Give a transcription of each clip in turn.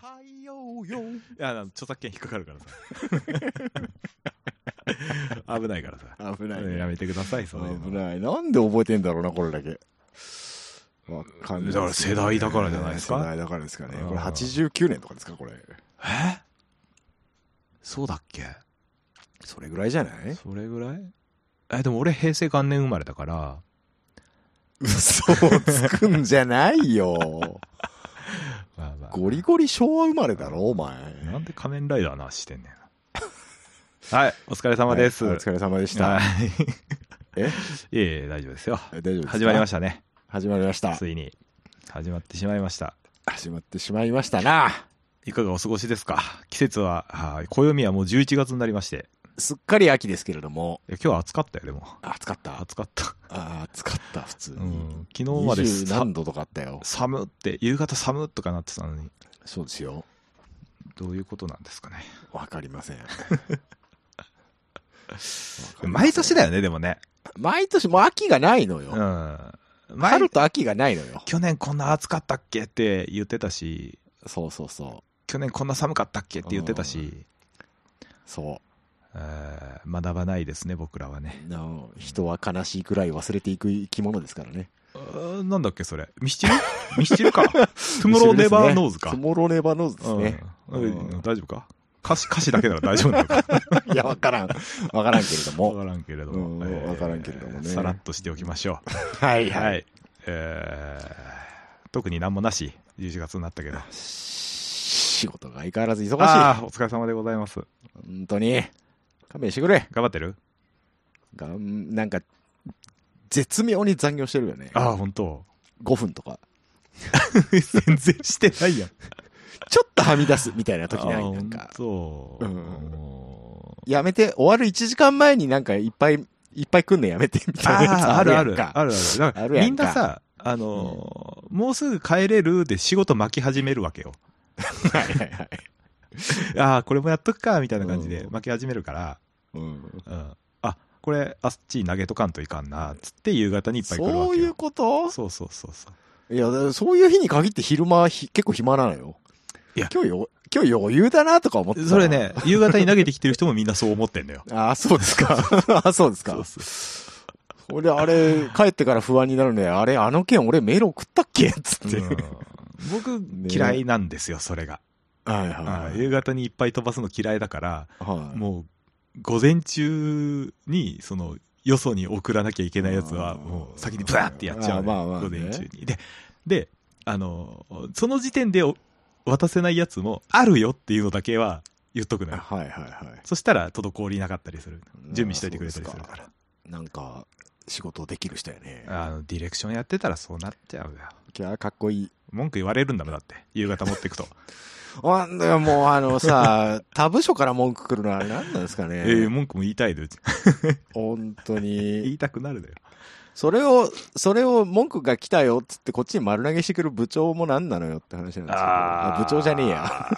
太陽よ。いや、あの著作権引っかかるからさ。危ないからさ。危ない、ね。やめてください、そういうの危ない。なんで覚えてんだろうな、これだけ。わかんないですねだから世代だからじゃないですか？世代だからですかね。うんこれ89年とかですか、これ。え？そうだっけ？それぐらいじゃない？それぐらい？え、でも俺平成元年生まれだから、嘘をつくんじゃないよ。まあまあゴリゴリ昭和生まれだろ、お前。なんで仮面ライダーの話してんねん。はい、お疲れ様です。はいお疲れ様でした。はい。え？いえいえ、大丈夫ですよ。大丈夫ですか？始まりましたね。始まりました。ついに。始まってしまいました。始まってしまいましたな。いかがお過ごしですか？季節は、はい暦はもう11月になりまして。すっかり秋ですけれども。今日は暑かったよ、でも。暑かった？暑かった。あ暑かった、普通に。うん。昨日まで20さ何度とかあったよ。寒って、夕方寒とかなってたのに、そうですよ。どういうことなんですかね。わかりません。毎年だよね、でもね。毎年もう秋がないのよ。うん。前春と秋がないのよ。去年こんな暑かったっけって言ってたし、そうそうそう。去年こんな寒かったっけって言ってたし、そえー学ばないですね、僕らはね。人は悲しいくらい忘れていく生き物ですからね。なんだっけ、それ。ミスチル？ミスチルか。Tomorrow never knows か Tomorrow never knows ですね。大丈夫か？歌詞、歌詞だけなら大丈夫なのか？いや、わからん。わからんけれども。わからんけれどうんも。えーわからんけれどもねさらっとしておきましょはい。う。はい。えー特になんもなし、11月になったけど。仕事が相変わらず忙しい。ああ、お疲れ様でございます。本当に。勘弁してくれ。頑張ってる？がんなんか、絶妙に残業してるよね。ああ、本当5分とか。全然してないやん。ちょっとはみ出すみたいな時ない？なんか。そう。うんもやめて、終わる1時間前になんかいっぱい、いっぱい来んのやめて、みうたいなやつあるある。あるある。あるやんなさ、あのーもうすぐ帰れるで仕事巻き始めるわけよ。はいはいはい。ああ、これもやっとくか、みたいな感じでうん巻き始めるから、うんうん。あ、これ、あっちに投げとかんといかんな、つって夕方にいっぱい来るわけよ。そういうこと？そうそうそうそう。いや、そういう日に限って昼間ひ結構暇なのよ。いや今日よ、今日余裕だなとか思ってたそれ。ね、夕方に投げてきてる人もみんなそう思ってんだよ。ああ、そうですか。ああ、そうですかそう。そう俺、あれ、帰ってから不安になるね。あれ、あの件俺メール送ったっけ？つって。うん僕、嫌いなんですよ、それが。はいはいあはい。夕方にいっぱい飛ばすの嫌いだから、はいもう、午前中に、その、よそに送らなきゃいけないやつは、もう先にブワーってやっちゃうのよ、あーまあまあね午前中に。で、で、あの、その時点でお渡せないやつも、あるよっていうのだけは言っとくのよ。はいはいはい。そしたら、滞りなかったりする。準備しといてくれたりするから。なんか、仕事できる人やね。あの、ディレクションやってたらそうなっちゃうよ。いや、かっこいい。文句言われるんだもん、だって。夕方持ってくと。あんだよ、もうあのさ、他部署から文句来るのは何なんですかね。ええ文句も言いたいで、本当言に。いたくなるだよ。それを、それを文句が来たよっつってこっちに丸投げしてくる部長も何なのよって話なんですけど。あ部長じゃねえや。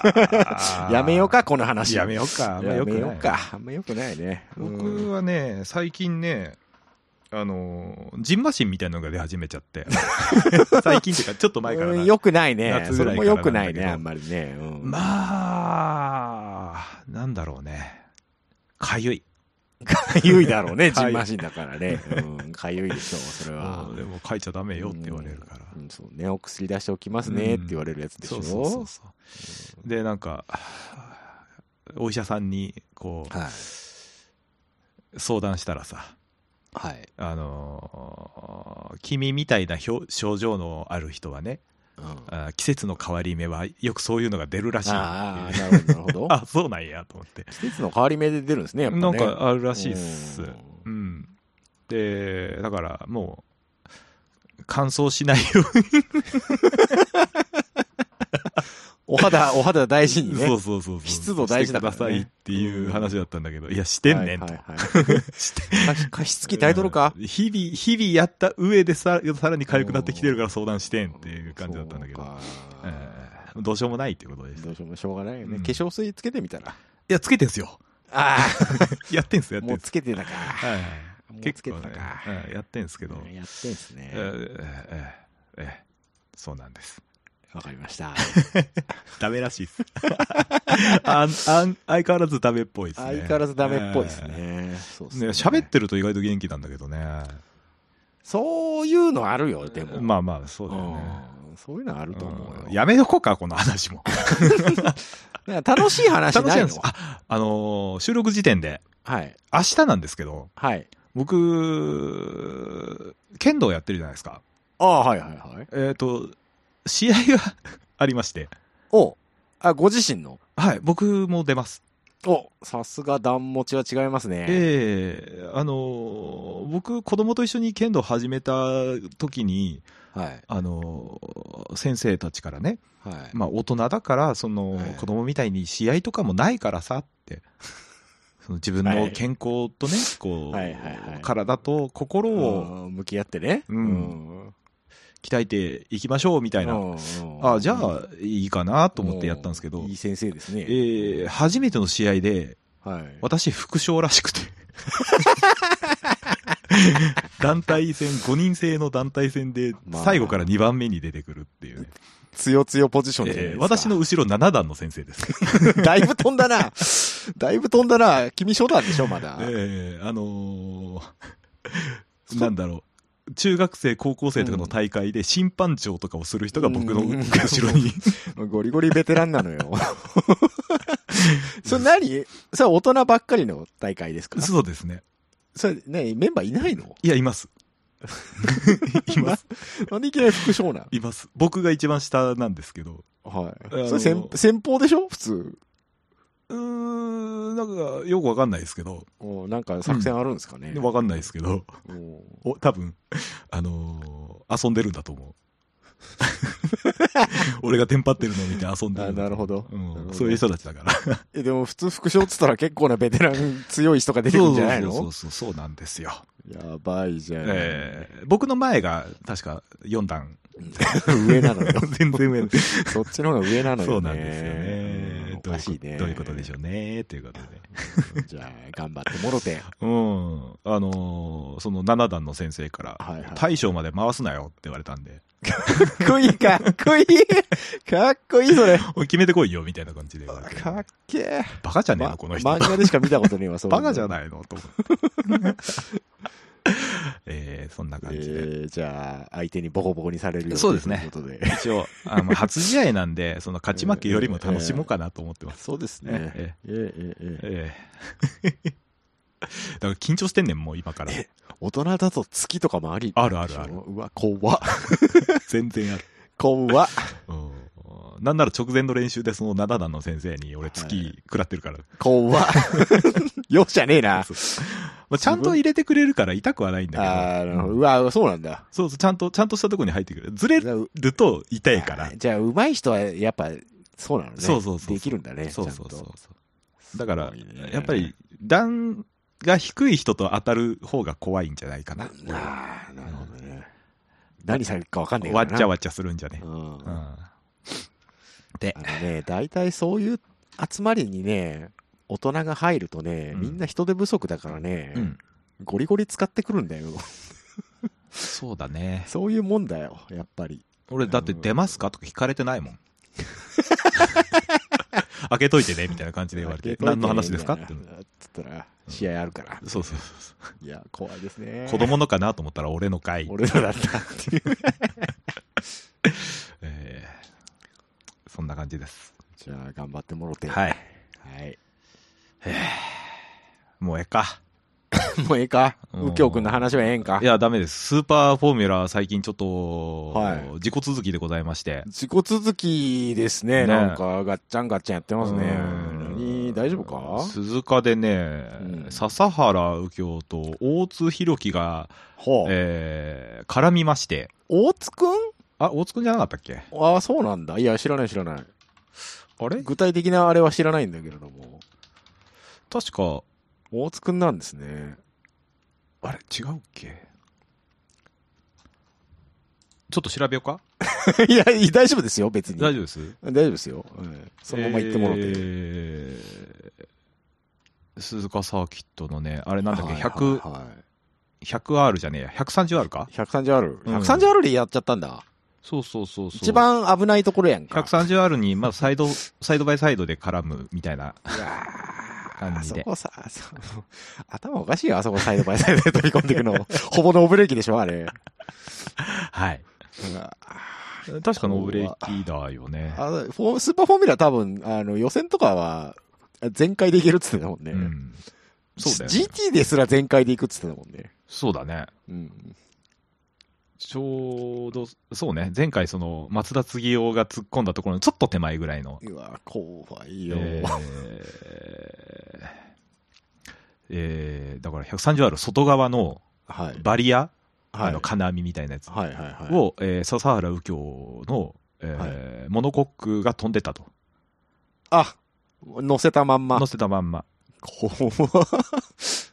や やめようか、この話。やめようか。あんまやよくないめようか。あんまよくないね。うん僕はね、最近ね、あの、ジンマシンみたいなのが出始めちゃって。最近っていうか、ちょっと前からな。うんよくないね。夏それもぐらいからよくないね、あんまりね。うんまあ、なんだろうね。かゆい。かゆいだろうね、ジンマシンだからね。うん、かゆいでしょう、それはうん。でも書いちゃダメよって言われるから。うんそうね、お薬出しておきますねって言われるやつでしょ。そうそうそうそう。で、なんか、お医者さんに、こはい。う、相談したらさ、はい。あのー君みたいな表症状のある人はね、うん季節の変わり目はよくそういうのが出るらしいああ、なるほど。あ、そうなんやと思って。季節の変わり目で出るんですね、やっぱね。なんかあるらしいっすうん。うん。で、だからもう、乾燥しないよ お肌、お肌大事うに、にね。そうそうそう。湿度大事だからねしてくださいっていう話だったんだけど、いや、してんねんと。はいはいはい 加加湿器耐えとるか？うん日々、日々やった上でささらに痒くなってきてるから相談してんっていう感じだったんだけど、どうしようもないっていうことです。どうしようもしょうがないよね。うん化粧水つけてみたら。いや、つけてんすよ。あ やってんすよ、あ、やってもうんす。つけてたか。はいはい。もう結つけてた構ねか。、うんやってんすけど、やってんすねえ。ーえーえーえーそうなんです。わかりました。ダメらしいっす。あんあん相変わらずダメっぽいですね。相変わらずダメっぽいですね。そうっすね。喋ってると意外と元気なんだけどね。そういうのあるよ、でも。まあまあ、そうだよね。うんそういうのあると思うよ。うんやめとこうか、この話も。楽しい話ないの？あ、あのー収録時点で、はい。明日なんですけど、はい。僕、剣道やってるじゃないですか。ああ、はいはいはい。えっ、と、試合がありまして、おあ、ご自身の？はい、僕も出ます。おさすが段持ちは違いますね。ええあのー僕、子供と一緒に剣道始めた時に、はい。あのー先生たちからね、はい。まあ大人だから、そのはい子供みたいに試合とかもないからさって、その自分の健康とね、こう、はいはいはい体と心をうん向き合ってね。うんん。鍛えていきましょうみたいな。うんあ、じゃあいいかなと思ってやったんですけどいい、先生ですね。えー初めての試合で、はい。私副賞らしくて。団体戦、5人制の団体戦でまあ最後から2番目に出てくるっていうね、強強ポジションじゃないえー私の後ろ7段の先生です。だいぶ飛んだな。だいぶ飛んだな。君初段でしょ、まだ。えーあのーなんだろう。中学生、高校生とかの大会で審判長とかをする人が僕のうん後ろに。ゴリゴリベテランなのよ。それ何？それ大人ばっかりの大会ですか？そうですね。それね、メンバーいないの？いや、います。います。なんでいきなり副将なん？います。僕が一番下なんですけど。はい。それ先先方でしょ？普通。うーん、なんか、よくわかんないですけど。おなんか作戦あるんですかね、わかんないですけど。おお、多分、あのー遊んでるんだと思う。俺がテンパってるのを見て遊んでるあんだなるほど。うんなるほどそういう人たちだから。え、でも普通副将っつったら結構なベテラン強い人が出てくるんじゃないの？そうそうそうそう、そうなんですよ。やばいじゃん。えー僕の前が確か4段。上なのよ。全然上。そっちの方が上なのよ、ね。そうなんですよね。うんおかしいね。どういうことでしょうね。ということで。う んじゃあ、頑張ってもろて。うん。あのーその7段の先生から、はいはい大将まで回すなよって言われたんで、かっこいい、かっこいい。かっこいい、それ。決めてこいよ、みたいな感じで。かっけえ。バカじゃねえの、この人。漫画でしか見たことねえわ、そう。バカじゃい。ないのと思って。えー、そんな感じで、えー、じゃあ、相手にボコボコにされるよそうですね。ということで。一応、あの、初試合なんで、その勝ち負けよりも楽しもうかなと思ってます。えー、そうですね。えー、えー、えー、え だから緊張してんねん、もう今から。大人だと月とかもあり？あるあるある。うわ、怖全然ある。怖うん。なんなら直前の練習でその七段の先生に俺月食らってるから。怖容赦ねえな。まあ、ちゃんと入れてくれるから痛くはないんだけど。あーなるほど。うわ、そうなんだ。そうそう、ちゃんと、ちゃんとしたとこに入ってくる。ずれると痛いから。じゃあ、上手い人はやっぱ、そうなのね。そうそうそうできるんだね。そうそうそう。だからね、やっぱり、段が低い人と当たる方が怖いんじゃないかな。ああ、なるほどね。何されるかわかんないわからな。っちゃわっちゃするんじゃね。うん。うあん。での、ね、大体そういう集まりにね、大人が入るとね、うんみんな人手不足だからね、うん。ゴリゴリ使ってくるんだよ。そうだね。そういうもんだよ、やっぱり。俺、だって出ますか？とか聞かれてないもん。開けといてね、みたいな感じで言われて。何の話ですか？って。つったら、試合あるから。そうそうそいや、怖いですね。う。子供のかなと思ったら俺の会。俺らだったっていう。えーそんな感じです。じゃあ、頑張ってもろて。はい。はい。もうええか。もうええか？うん右京くんの話はええんか？いや、ダメです。スーパーフォーミュラ最近ちょっと、はい自己続きでございまして。自己続きですね。ねなんか、ガッチャンガッチャンやってますね。大丈夫か？鈴鹿でね、うん笹原右京と大津弘樹が、ほう。えー絡みまして。大津くんあ、大津くんじゃなかったっけ？ああ、そうなんだ。いや、知らない知らない。あれ？具体的なあれは知らないんだけれども。確か、大津くんなんですね。あれ違うっけ？ちょっと調べようか いや、大丈夫ですよ、別に。大丈夫です？大丈夫ですよ。うんそのまま行ってもらって。えー鈴鹿サーキットのね、あれなんだっけ、はい100、はいはい 100R じゃねえや、130R か？130R。うん 130R でやっちゃったんだ。そうそうそうそう。一番危ないところやんか。130R に、まあ、サイド、サイドバイサイドで絡むみたいな。感じであそこさ、そ頭おかしいよ、あそこサイドバイサイドで飛び込んでいくの。ほぼノーブレーキでしょ、あれ。はい。確かノーブレーキだよね。あのフォースーパーフォーミュラ多分、あの、予選とかは、全開でいけるっつってたもんね。うん。そうだよ、ね。GT ですら全開でいくっつってたもんね。そうだね。うん。ちょうど、そうね。前回その、松田継夫が突っ込んだところのちょっと手前ぐらいの。うわ怖いよ。えーえーだから 130R 外側のはい。バリア、はい。あの金網みたいなやつはいはいはい。を、えー笹原右京の、えーモノコックが飛んでたと。あ、乗せたまんま乗。せたまんま。こ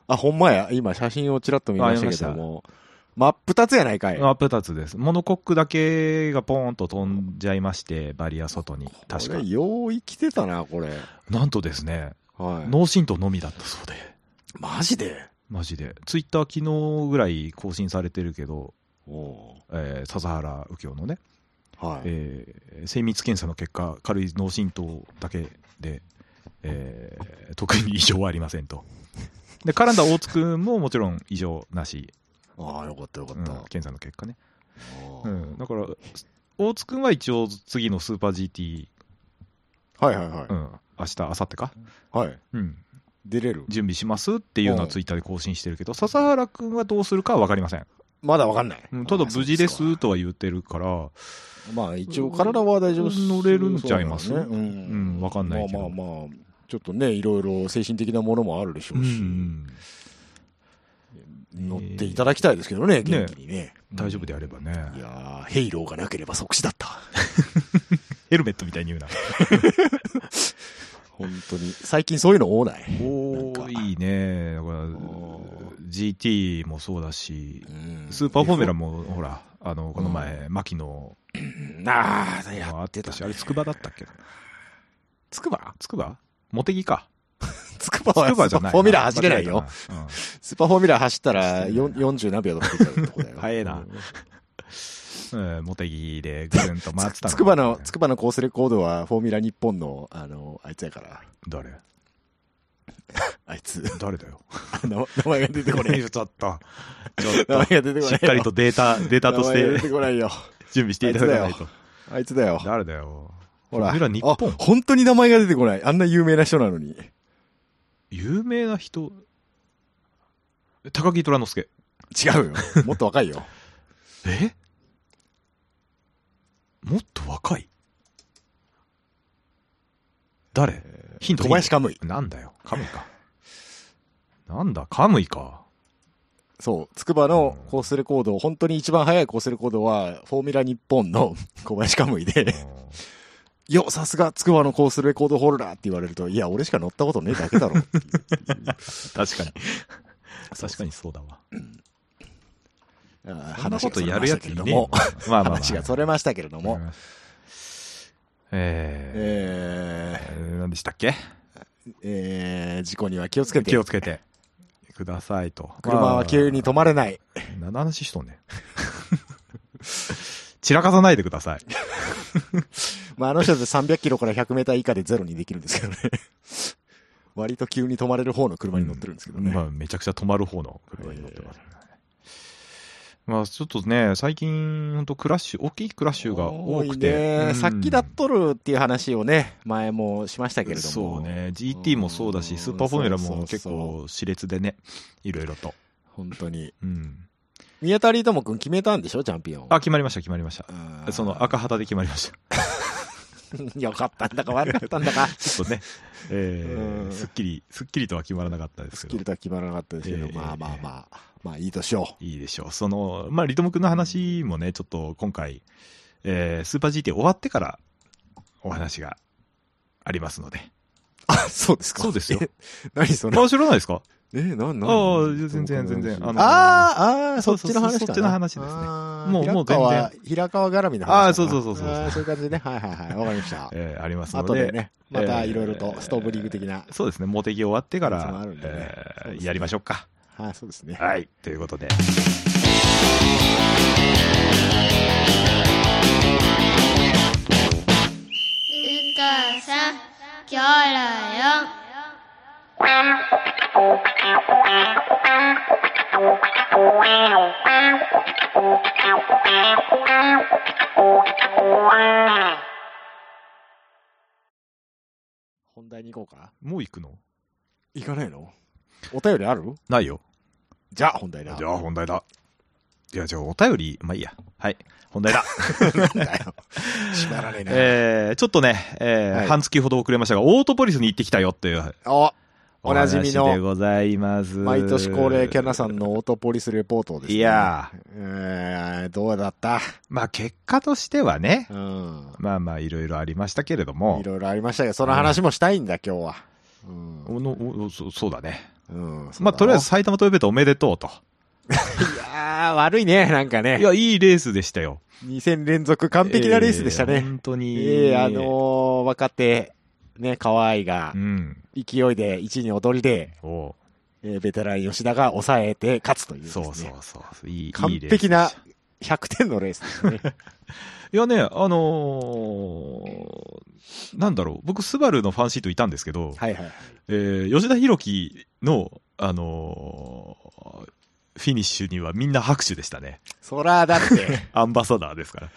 あ、ほんまや。今写真をちらっと見ましたけども。真っ二つやないかい。真っ二つです。モノコックだけがポーンと飛んじゃいまして、バリア外に。確かこれ。よう生きてたな、これ。なんとですね、はい。脳震盪のみだったそうで。マジで？マジで。ツイッター昨日ぐらい更新されてるけど、おえー笹原右京のね、うはい。えー精密検査の結果、軽い脳震盪だけで、えー特に異常はありませんと。で、絡んだ大津くんももちろん異常なし、ああ、よかったよかうんった。検査の結果ね。うん、だから、大津くんは一応次のスーパー GT、はいはいはい。うん、明日、明後日か、はい。うん、出れる準備しますっていうのはうんツイッターで更新してるけど、笹原くんはどうするかは分かりません。まだわかんない。うんただ無事ですとは言ってるから、まあ一応体は大丈夫乗れるんちゃいます？ねううんん。わかんないけどまあまあまあ、ちょっとね、いろいろ精神的なものもあるでしょうし、うん乗っていただきたいですけどね、元気にね。大丈夫であればね。いやーヘイローがなければ即死だった。ヘルメットみたいに言うな。本当に。最近そういうの多ない？多いね。だからお、GT もそうだし、うんスーパーフォーミュラも、ほら、あの、この前、牧野ああ、もやあってたね。あれ、筑波だったっけつくば筑波？茂木か。つくばは筑波じゃない。スーパーフォーミュラー走れないよ。うんスーパーフォーミュラー走ったらよん40何秒とか出ちゃうとこだよ。早えなうんうん、茂木でぐるんと回ってたの つくばの、つくばのコースレコードは、フォーミュラニッポンの、あの、あいつやから。誰？あいつ。誰だよ。名前が出てこない。ちょっと。ちょっ名前と。が出てこないよ。しっかりとデータ、データとし名前が出ててこないよ。準備していただかないと。あいつだよ。誰だよ。ほら。フォーミュラ日本あ本当に名前が出てこない。あんな有名な人なのに。有名な人、高木虎之助。違うよ。もっと若いよ。え？もっと若い？誰？ヒント小林カムイ。なんだよ。カムイか。なんだ、カムイか。そう。つくばのコースレコード、本当に一番速いコースレコードは、フォーミュラ日本の 小林カムイで、よ、さすがつくばのコースレコードホルダーって言われると、いや、俺しか乗ったことねえだけだろ。確かに。確かにそうだわ。あーそんなことやるやついねえもよ。まあまあまあ。話がそれましたけれども。えー、ええー何でしたっけ？ー、えー、事故には気をつけて。気をつけてくださいと。車は急に止まれない。何の話しとんねん。散らかさないでください。まあ、あの人で300キロから100メーター以下でゼロにできるんですけどね。割と急に止まれる方の車に乗ってるんですけどね。まあ、めちゃくちゃ止まる方の車に乗ってます、ねまあ、ちょっとね、最近、本当クラッシュ、大きいクラッシュが多くて。さっきだっとるっていう話をね、前もしましたけれども。そうね、GT もそうだし、スーパーフォーミュラも結構熾烈でね、いろいろと。本当に。うん。宮田リートモ君決めたんでしょ？チャンピオン。あ、決まりました、決まりました。その赤旗で決まりました。よかったんだか悪かったんだか。ちょっとね、えうんー、すっきり、すっきりとは決まらなかったですけどスキル。とは決まらなかったですけど、ええまあまあまあ、まあいいとしよいいでしょう。その、まあ、リトム君の話もね、ちょっと今回、えー、スーパー GT 終わってからお話がありますので。う。あ、そうですかそうですよえ。何その、あ、知らないですか？え、なん、なんああ、全然、全然。ああ、ああ、そっちの話そっちの話ですね。もう、もう全然。平川絡みの話。ああ、そうそうそうそう。そういう感じでね。はいはいはい。わかりました。ええ、ありますので。後でね、またいろいろとストーブリーグ的な。そうですね。モテギ終わってから、やりましょうか。はい、そうですね。はい、ということで。うかさ、きょろよ。本題に行こうか。もう行くの？行かないの？お便りある？ないよ。じゃあ本題だ。じゃあ本題だ。いや、じゃあお便り、まあいいや。はい。本題だ。なんだよ。閉まらねえな。えー、ちょっとね、えーはい半月ほど遅れましたが、オートポリスに行ってきたよっていうおおなじみのでございます。毎年恒例キャナさんのオートポリスレポートですね。いやえー、どうだった？まあ結果としてはね、うん。まあまあいろいろありましたけれどもい、ろいろありましたけど、その話もしたいんだ、今日は。うん。おのおそそうだね。うん、まあとりあえず埼玉トヨペータおめでとうと。いやー、悪いね、なんかね。いや、いいレースでしたよ。2戦連続完璧なレースでしたえーね。本当に。ええあのー、若手、ね、河合がう、ん。勢いで1に踊りで、おうえーベテラン吉田が抑えて勝つというね。そうそうそう。いい、完璧なでした100点のレースですね。いやね、あのーなんだろう、僕、スバルのファンシートいたんですけど、はいはい。えー吉田博樹の、あのーフィニッシュにはみんな拍手でしたね。そら、だって、アンバサダーですから。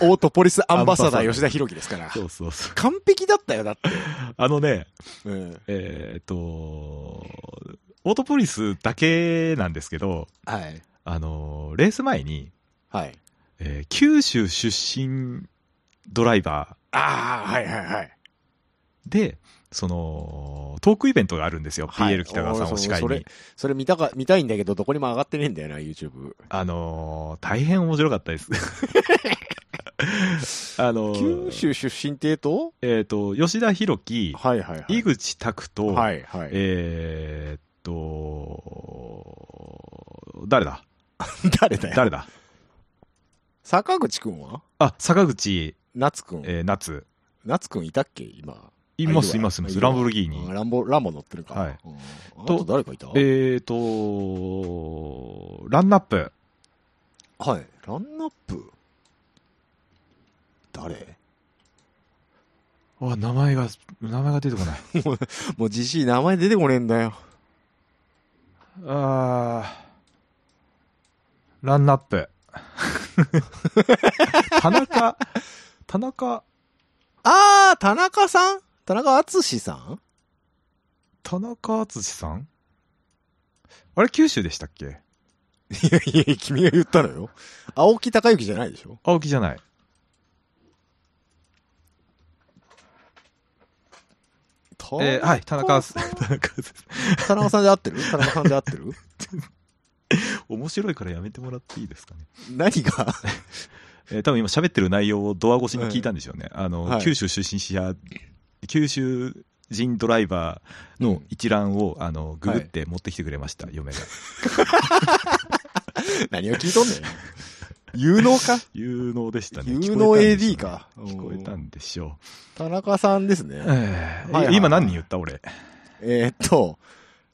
オートポリスアンバサダーー吉田博樹ですから。そうそうそう。完璧だったよ、だって。あのね、うん。えーっと、オートポリスだけなんですけど、はい。あのーレース前に、はい。えー九州出身ドライバああ、はいはいはい。ーで、その、トークイベントがあるんですよ。はい PL 北川さんを司会にそれ。それ見たか、見たいんだけど、どこにも上がってねえんだよな、YouTube。あのー大変面白かったです。あのー九州出身ってと？えっ、と、吉田博樹、はいはいはい。井口拓と、はいはい。えーっと、誰だ？誰だよ。誰だ？坂口くんは？あ、坂口、夏くん。えー、夏。夏くんいたっけ今。います、います、います。ランボルギーニあ。ランボ、ランボ乗ってるか。はいと誰かいた？えーっと、ランナップ。はい。ランナップ？誰？あ、名前が、名前が出てこない。もうじじい名前出てこねえんだよ。あーランナップ。田中、田中、あー、田中さん？田中敦さん？田中敦さん？あれ九州でしたっけ？いやいや、君が言ったのよ。青木隆之じゃないでしょ？青木じゃない。えーはい、田中、田中です。田中さんで合ってる？田中さんで合ってる？面白いからやめてもらっていいですかね。何が？えー多分今喋ってる内容をドア越しに聞いたんでしょうね。あの、はい九州出身者、九州人ドライバーの一覧を、あの、ググって持ってきてくれました、嫁が。何を聞いとんねん。有能か？有能でしたね。有能 AD か。聞こえたんでしょ田中さんですねう。。えーはいはい今何人言った？俺。えーっと、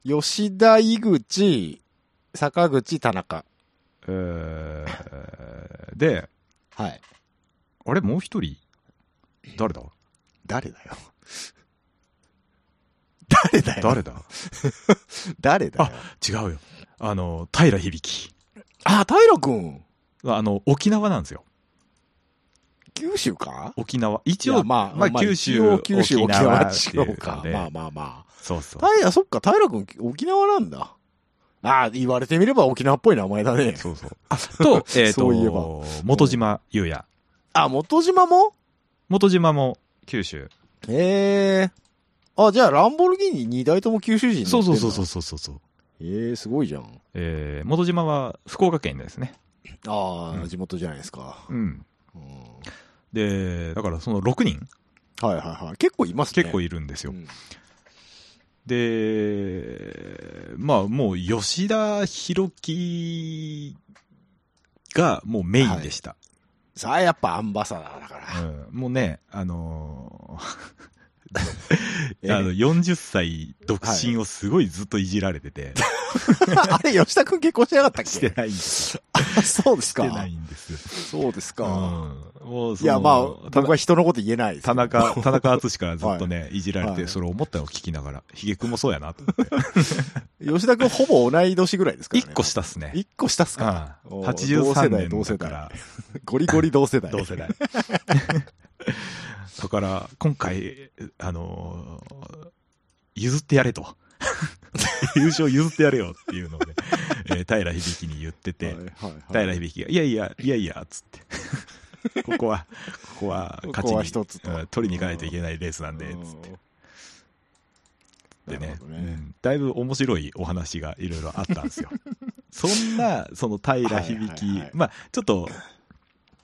吉田、井口、坂口、田中。えーで、はい。あれもう一人？誰だ？誰だよ。誰だよ。誰だ？誰だよ。違うよ。あの、平響。あ、平くん。あの、沖縄なんですよ。九州か？沖縄。一応、まあ、まあ九州九州、沖縄違うかまあまあまそうそうあ。。平、そっか、平くん、沖縄なんだ。ああ、言われてみれば沖縄っぽい名前だね。そうそう。あ、と、えっ、そういえばと、元島優也。あ、元島も？元島も九州。へえ。あ、じゃあ、ランボルギーニ2台とも九州人そうそうそうう。そうそうそうそう。へえ、すごいじゃん。えー、元島は福岡県ですね。ああ、うん地元じゃないですか。うん。うんで、だからその6人はいはいはい。結構いますね。結構いいるんですよ。うんで、まあもう吉田博樹がもうメインでした。さあ、やっぱアンバサダーだから。うん、もうね、あの えーあの40歳独身をすごいずっといじられてて、あれ、吉田くん結婚してなかったっけ？してないんですよ。そうですか。ないんです。そうですか。うん。もういや、まあ、た僕は人のこと言えないです。田中、田中敦からずっとね、いじられて、はいそれ思ったのを聞きながら、ヒゲ君もそうやなと思って。吉田君ほぼ同い年ぐらいですからね。一個下っすね。一個下っすか。ああお83年同世代だから、ゴリゴリ同世代。同世代。だから、今回、あのー譲ってやれと。優勝譲ってやれよっていうのをね、えー平響に言ってて、はいはいはい。平響が、いやいや、いやいや、つって。ここは、ここは勝ちに、一つ取りに行かないといけないレースなんで、うん。つって。でねね。うん。だいぶ面白いお話がいろいろあったんですよ。そんな、その平響、はいはいはいまあ、ちょっと、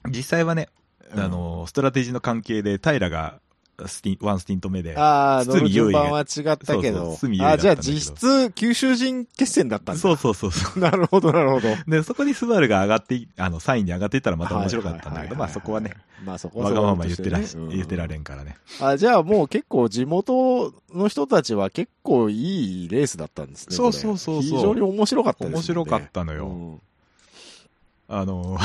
実際はね、うん。あの、ストラテジーの関係で平がスティン、ワンスティント目で、ああ、順番は違ったけどそうそう。ああ、じゃあ実質、九州人決戦だったんだ。そうそうそうそう。なるほど、なるほど。で、そこにスバルが上がってい、あの、3位に上がっていったらまた面白かったんだけど、まあそこはね、、まあそこはわがまま言ってら、言ってらんれんからね。あ、じゃあもう結構地元の人たちは結構いいレースだったんですね。そうそうそうそう非常に面白かったです、ね。面白かったのよ。うんあの、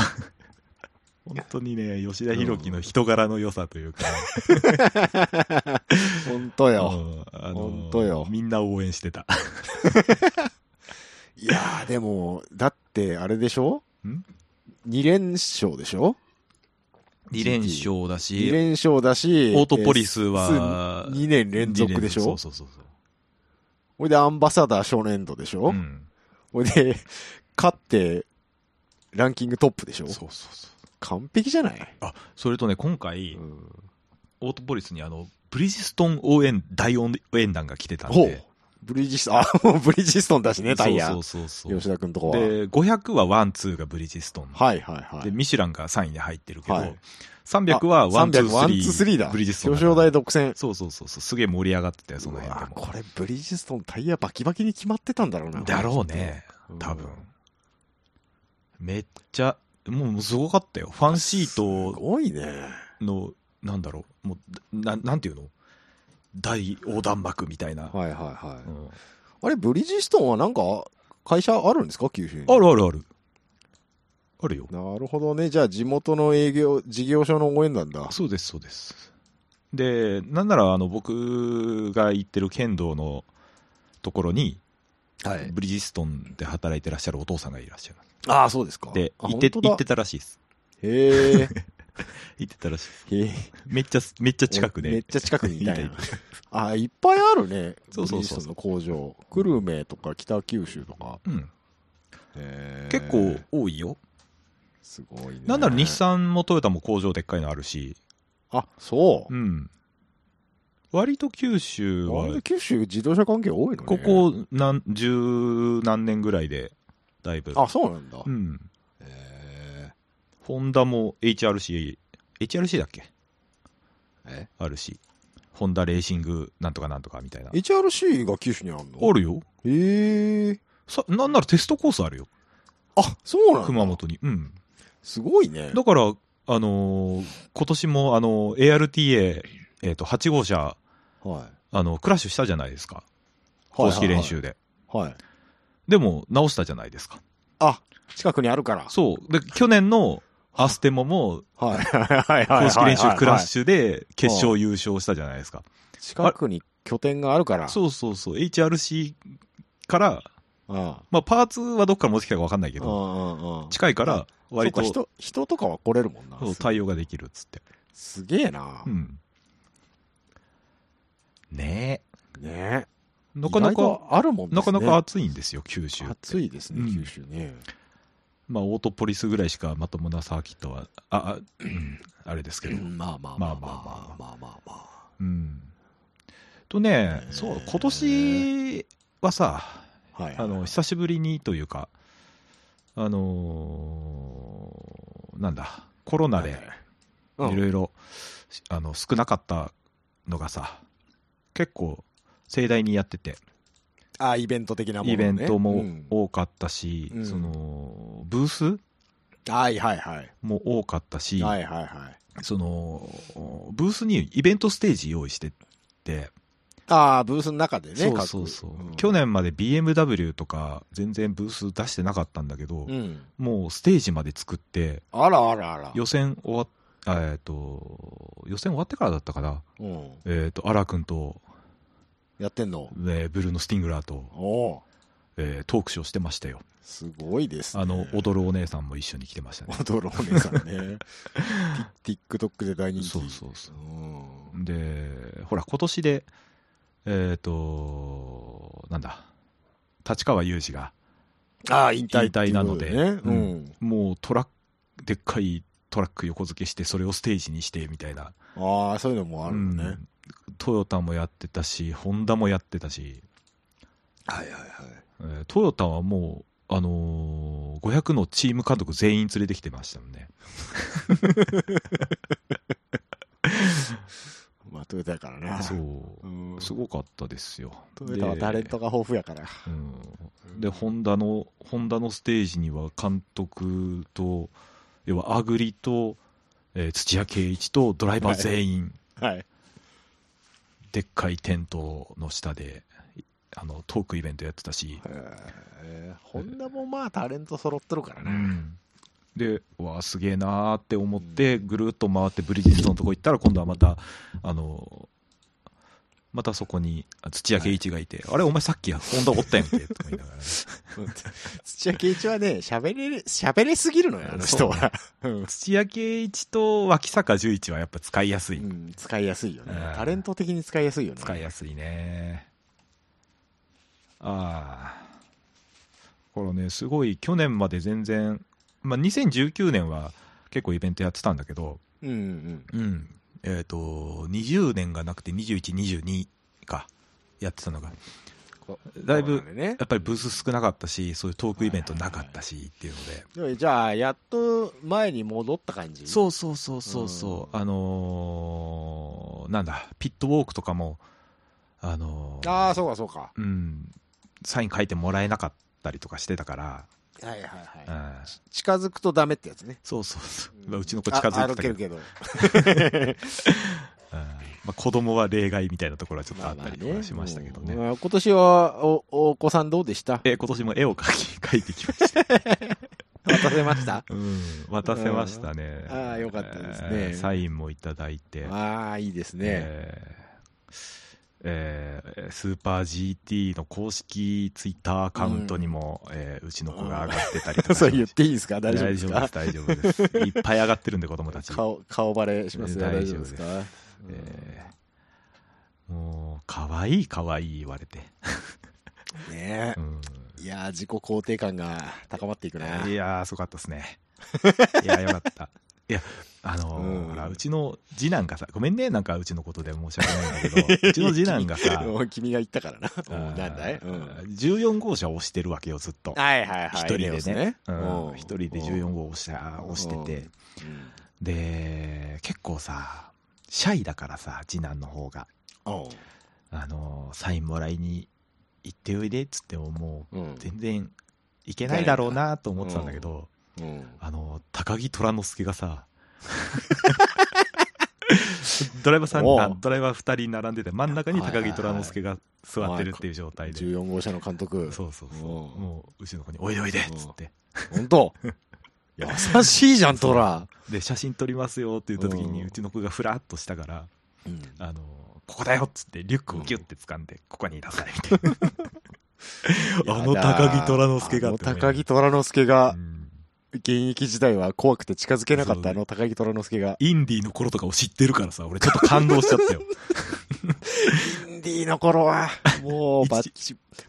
本当にね、吉田弘樹の人柄の良さというか、本当よ。うんあの本当よみんな応援してた。いやー、でも、だって、あれでしょ？ん ?2 連勝でしょ？2連勝だ ?2 し、連勝だし、オートポリスは、2年連続でしょ？そうそうそうそう。ほいで、アンバサダー初年度でしょ？うん。ほいで、勝って、ランキングトップでしょ？そうそうそう。完璧じゃない、あ、それとね、今回う、ん、オートポリスにあの、ブリヂストン応援、大応援団が来てたんほうで。。ブリヂストン、あ、もうブリヂストンだしね、タイヤ。そうそうそうそう。吉田くんとこは。で、500はワン、ツーがブリヂストン。はいはいはい。で、ミシュランが3位に入ってるけど、はい300はワン、ツー、300ワンツーだ。ブリヂストンだ表彰台独占。そうそうそうそう。すげえ盛り上がってたよ、そのうわ辺でも。これブリヂストンタイヤバキバキに決まってたんだろうな。だろうね。うん多分。めっちゃ、もうすごかったよ。ファンシーすトごいね。の、なんだろう、もう、ななんていうの？大横断幕みたいな。はいはいはい。うんあれ、ブリヂストンはなんか、会社あるんですか？九州に。あるあるある。あるよ。なるほどね。じゃあ、地元の営業、事業所の応援なんだ。そうです、そうです。で、なんなら、あの、僕が行ってる剣道のところに、はブリヂストンで働いてらっしゃるお父さんがいらっしゃる。ああ、そうですか。で、あ行って、行ってたらしいです。へえ。行ってたらしいです。めっちゃ、めっちゃ近くで。めっちゃ近くにいたい たいあ、いっぱいあるね。そうそうそうブリヂストンの工場。久留米とか北九州とか。うん。結構多いよ。すごいね。なんなら日産もトヨタも工場でっかいのあるし、あ、そうう。ん。割と九州はあれ、九州自動車関係多いのね。ここ何、十何年ぐらいで、だいぶ。あ、そうなんだ。うん。へホンダも HRC、HRC だっけ？え？あるし。ホンダレーシングなんとかなんとかみたいな。HRC が九州にあるの？あるよ。へえ。さ、なんならテストコースあるよ。あ、そうなんだ。熊本に。うん。すごいね。だから、あのー今年もあの、ARTA、えっ、と、8号車、はい。あの、クラッシュしたじゃないですか。公式練習で。はい。はい。でも、直したじゃないですか。あ、近くにあるから。そう。で、去年のアステモも、はい。はい。はい。公式練習クラッュ。シュで決勝優勝したじゃないですか。近くに拠点があるから。そうそうそう。HRC から、あまあ、パーツはどっから持ってきたか分かんないけど。近いから、割と人、人とかは来れるもんな。そう対応ができるっつって。すげえなう。ん。ねねえ。なかなか、とあるもんですね。なかなか暑いんですよ、九州って。暑いですね、うん九州ね。まあ、オートポリスぐらいしかまともなサーキットは、あ、あ、うんあれですけど。まあまあまあまあまあまあまあまあ。うん。とね、そう、今年はさ、はい。あの、久しぶりにというか、あのーなんだ、コロナでうんいろいろ、あの、少なかったのがさ、結構盛大にやってて、あ、イベント的なものね。イベントもうん多かったし、うんその、ブース？はいはいはい。も多かったし、はいはいはい。その、ブースにイベントステージ用意してて、ああ、ブースの中でね、そう各そうそう、ん去年まで BMW とか全然ブース出してなかったんだけど、うん。もうステージまで作って、あらあらあら。予選終わっ、あえっ、と、予選終わってからだったかな。うん。えっ、と、アラ君と、やってんの？えーブルーのスティングラーと、おおえートークショーしてましたよ。すごいですね。あの、踊るお姉さんも一緒に来てましたね。踊るお姉さんね。ティ TikTok で大人気。そうそうそううんで、ほら、今年で、えっ、と、なんだ、立川雄二が、ああ、引退引退なので、うことね。ううんん。もうトラック、でっかいトラック横付けして、それをステージにしてみたいな。ああ、そういうのもあるのね。うんトヨタもやってたし、ホンダもやってたし、はいはいはい。えートヨタはもう、あのー500のチーム監督全員連れてきてましたもんね。まあ、トヨタやからな。そうう。ん。すごかったですよ。トヨタはタレントが豊富やから。うん、で、ホンダの、ホンダのステージには監督と、要はアグリと、えー土屋圭一とドライバー全員、はい。でっかいテントの下で、あの、トークイベントやってたし、えー、ホンダもまあタレント揃ってるからね。うん。で、うわあ、すげえなーって思って、ぐるっと回ってブリヂストンのとこ行ったら、今度はまた、あの、またそこにあ土屋圭一がいて、あれ、お前さっきホンダおったやんけ、とか言いながら、土屋圭一はね、喋れる、喋れすぎるのよ、あの人は。うん土屋圭一と脇坂十一はやっぱ使いやすい。うん、使いやすいよねうん。タレント的に使いやすいよね。使いやすいね。ああ。これね、すごい、去年まで全然、まあ、2019年は結構イベントやってたんだけど、うんうん。うん。えっ、と、20年がなくて21、22か、やってたのが。こだいぶやっぱりブース少なかったし、そういうトークイベントなかったしっていうので。じゃあ、やっと前に戻った感じ？そうそうそうそうそう、あのーなんだ、ピットウォークとかも、あのーああ、そうかそうか。うん、サイン書いてもらえなかったりとかしてたから、はいはいうんはい。近づくとダメってやつね。そうそうそう、まあうちの子近づいてたけど、あ歩けるけど。うんまあ、子供は例外みたいなところはちょっとあったりとかしましたけどね。うん今年はお、お子さんどうでした？え今年も絵を描き描いてきました。渡せました？うん、渡せましたね。うんあーよかったですねえーサインもいただいて。ああ、いいですね。えーえースーパー GT の公式ツイッターアカウントにも、うえーうちの子が上がってたりとか それ言っていいですか？大丈夫ですか？大丈夫です、大丈夫です。いっぱい上がってるんで、子供たち。顔、顔バレしますよ。大大丈夫ですすかえーもう、かわいいかわいい言われて。ねうんえ。いやー、自己肯定感が高まっていくな。いやー、すごかったですね。いやー、よかった。いや、あのーうんほらうちの次男がさ、ごめんね、なんかうちのことで申し訳ないんだけど、うちの次男がさ、もう君が言ったからな。なんだい？うん。14号車を押してるわけよ、ずっと。はいはいはい。一人でエネオスね。ううん人で14号押した押してて。で、結構さ、シャイだからさ、次男の方が。うん。あのー、サインもらいに行っておいでっつってももう、うん。全然いけないだろうなと思ってたんだけど、うん。あのー、高木虎之助がさ、ドライバーさんドライバー2人並んでて、真ん中に高木虎之助が座ってるっていう状態で。14号車の監督。そうそうそう。うんもう、うちの子に、おいでおいでっつって。本当？優しいじゃん、トラ。で、写真撮りますよって言った時に、うちの子がふらっとしたから、うん。あの、ここだよっつって、リュックをギュッて掴んで、ここに出されみたいな。あの高木虎之助が高木虎之助がう、ん現役時代は怖くて近づけなかったあの高木虎之助が。インディーの頃とかを知ってるからさ、俺ちょっと感動しちゃったよ。インディーの頃は、もう バ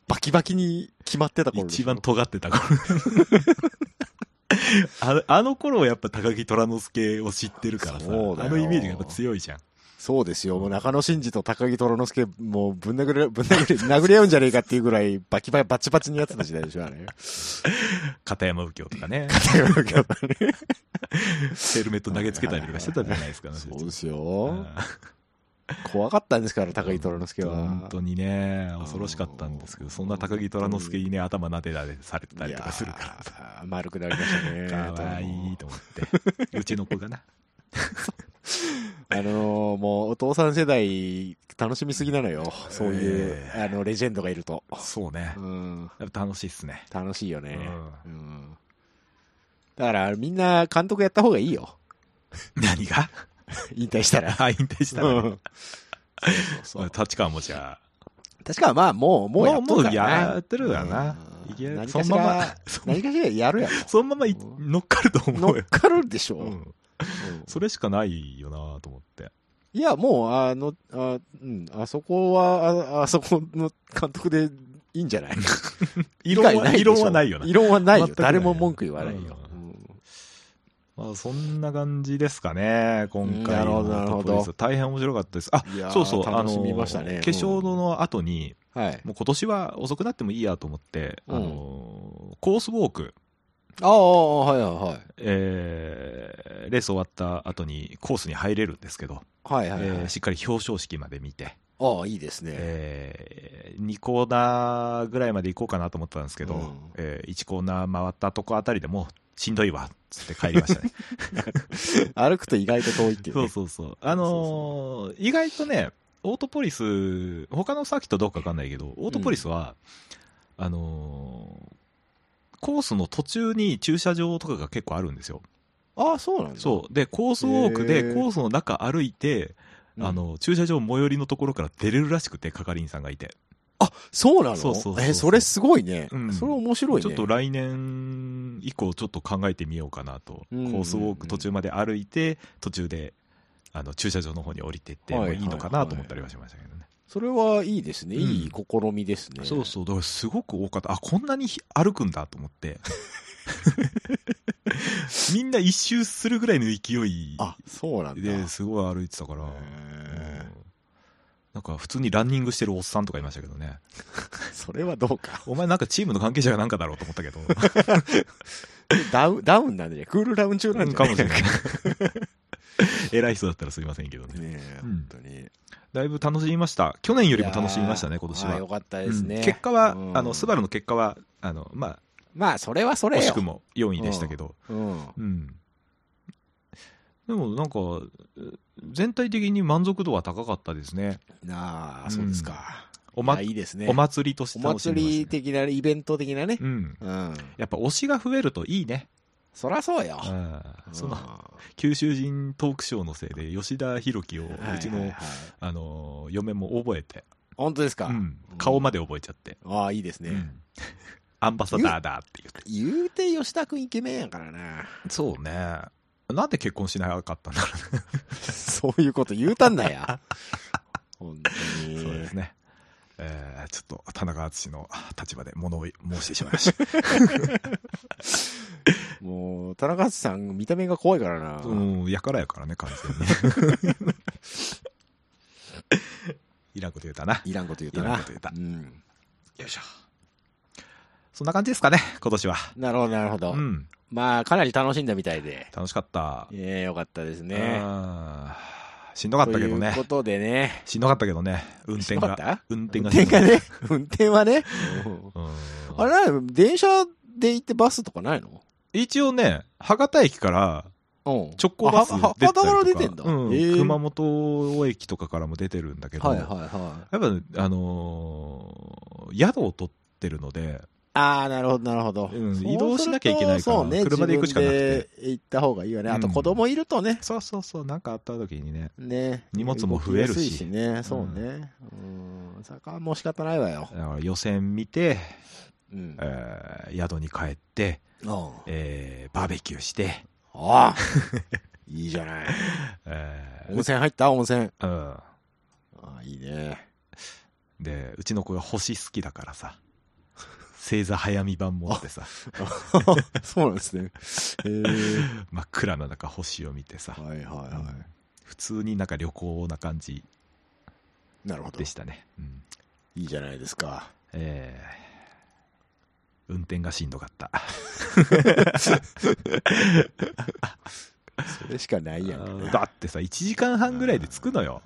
バキバキに決まってた頃一番尖ってた頃。ああの頃はやっぱ高木虎之助を知ってるからさ、あのイメージがやっぱ強いじゃん。そうですよ。もう中野真司と高木虎之助、もうぶん殴れ、ぶん殴れ、殴り合うんじゃねえかっていうぐらい、バキバキ、バチバチにやってた時代でしょ、あれ。片山右京とかね、そうヘルメット投げつけたりとかしてたじゃないですか、あの人たちですうよ。ん怖かったんですから、高木虎之助は。本当にね、恐ろしかったんですけど、そんな高木虎之助にね、頭撫でられされてたりとかするから丸くなりましたね。かわいいと思って。うちの子がな。あのーもうお父さん世代楽しみすぎなのよ。そういう、えあの、レジェンドがいると。そうねう。ん。楽しいっすね。楽しいよね。ううん。だから、みんな監督やった方がいいよ。何が？引退したら。あ、引退したらね。うんそうそうそう。立川もじゃ確かまあ、もう、もうやっとるからなもうやってるからなうんいけ何かしそのままら、何かしらやるやろ。そのままい乗っかると思乗っうよ。かるでしょ。うんうんそれしかないよなと思って。いや、もう、あの、あ、うん、あそこは、ああそこの監督でいいんじゃない？異論は、ない異論はないよな。異。論はないよ。誰も文句言わないよ。まあ、そんな感じですかね、今回なるほどのトップリ大変面白かったです。あそうそう、あの楽しみましたね。決勝の後に、はい。もう今年は遅くなってもいいやと思って、うん。あのコースウォーク、ああ、はいはいはい。えーレース終わった後にコースに入れるんですけど、はいはいはい。えーしっかり表彰式まで見て、ああ、いいですね。え2コーナーぐらいまで行こうかなと思ったんですけど、うんえ1コーナー回ったとこあたりでもうしんどいわっつって帰りましたね。歩くと意外と遠いっていう、ね。そうそうそう。あのー意外とね、オートポリス、他のサーキットどうかわかんないけど、オートポリスは、あのーコースの途中に駐車場とかが結構あるんですよ。ああ、そうなんだ。そう。で、コースウォークでコースの中歩いて、うんあ、の、駐車場最寄りのところから出れるらしくて、係員さんがいて。あ、そうなの？そうそうえ、それすごいね。うんそれ面白いね。ちょっと来年以降ちょっと考えてみようかなと。うんうんうんコースウォーク途中まで歩いて、途中で、あの、駐車場の方に降りてってもいいのかなと思ったりはしましたけどね。それはいいですね。うんいい試みですね。そうそう、だからすごく多かった。あ、こんなに歩くんだと思って。みんな一周するぐらいの勢いあ、そうなんだ。ですごい歩いてたから、なんか普通にランニングしてるおっさんとかいましたけどね。それはどうか。お前なんかチームの関係者がなんかだろうと思ったけど。ダウン、ダウンなんでね。クールダウン中なんかもしれない。偉い人だったらすいませんけどね。ね本当に。だいぶ楽しみました。去年よりも楽しみましたね、今年はああよ。かったですね。うん結果は、うんあの、スバルの結果は、あの、ままあ、それはそあ、れよ。惜しくも4位でしたけど、うん。うん。でもなんか、全体的に満足度は高かったですね。なあ、そうですか。おまいや、いいですね。お祭りとしてお楽しみま祭り。的な、イベント的なね。うん。うん。やっぱ推しが増えるといいね。そらそうよ。うんその、う九州人トークショーのせいで、吉田弘樹を、んうちのあの、嫁も覚えて、本当ですか、うん顔まで覚えちゃって。ああ、いいですね。うんアンバサダーだって言って。言うて吉田くんイケメンやからな。そうね。なんで結婚しなかったんだろ そういうこと言うたんだや。本当うに。ね。そうですね。えー、ちょっと田中敦の立場で物を申してしまいました。もう、田中さん見た目が怖いからな。うん、やからやからね、完全に。いらんこと言うたな。いらんこと言うたな。いらんこと言うたうん。よいしょ。そんな感じですかね、今年は。なるほど、なるほど。うん。まあ、かなり楽しんだみたいで。楽しかった。ええよかったですね。しんどかったけどねという。ことでね。しんどかったけどね。運転が。運転運が転がね？運転はね？うんあれな電車で行ってバスとかないの？一応ね、博多駅からうん。直行バス出てたりとかから出てんだうん熊本駅とかからも出てるんだけど、はいはいはい。やっぱ、あのー宿を取ってるので、ああ、なるほど、なるほど。うん移動しなきゃいけないからね、車で行くしかなくて行った方がいいよね。あとうん子供いるとね、そうそうそう、なんかあった時にね、ね。荷物も増えるししね、そうね。うん。そこはもう仕方ないわよ。だから予選見て、うん。えー宿に帰って、あえーバーベキューして、あ。いいじゃない。えー温泉入った？温泉。うん、ああ、いいね。で、うちの子が星好きだからさ、星座早見版持ってさ、そうなんですね。へえ。真っ暗な中星を見てさ、はいはいは普通になんか旅行な感じい。なるほどで。したね。うんいいじゃないですか。えー運転がしんどかった。それしかないやん。だってさ、1時間半ぐらいで着くのよ。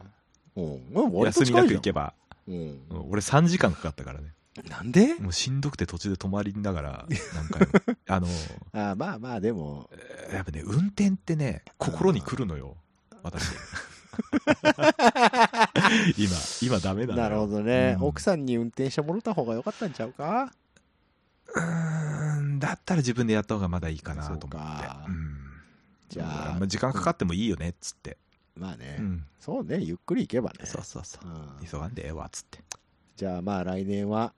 休みなく行けば。俺3時間かかったからね。なんで？もうしんどくて途中で泊まりながら、何回も。あの、ああまあまあ、でも、やっぱね、運転ってね、心に来るのよ。私。今、今ダメなのよなるほどね、うん奥さんに運転してもらった方が良かったんちゃうか？うーん、だったら自分でやった方がまだいいかなと思って。そうんじゃあまあ時間かかってもいいよね、っつって。まあね、うん。そうねゆっくり行けばねそうそうそうう。ん急がんでええわ、っつって。じゃあまあ来年は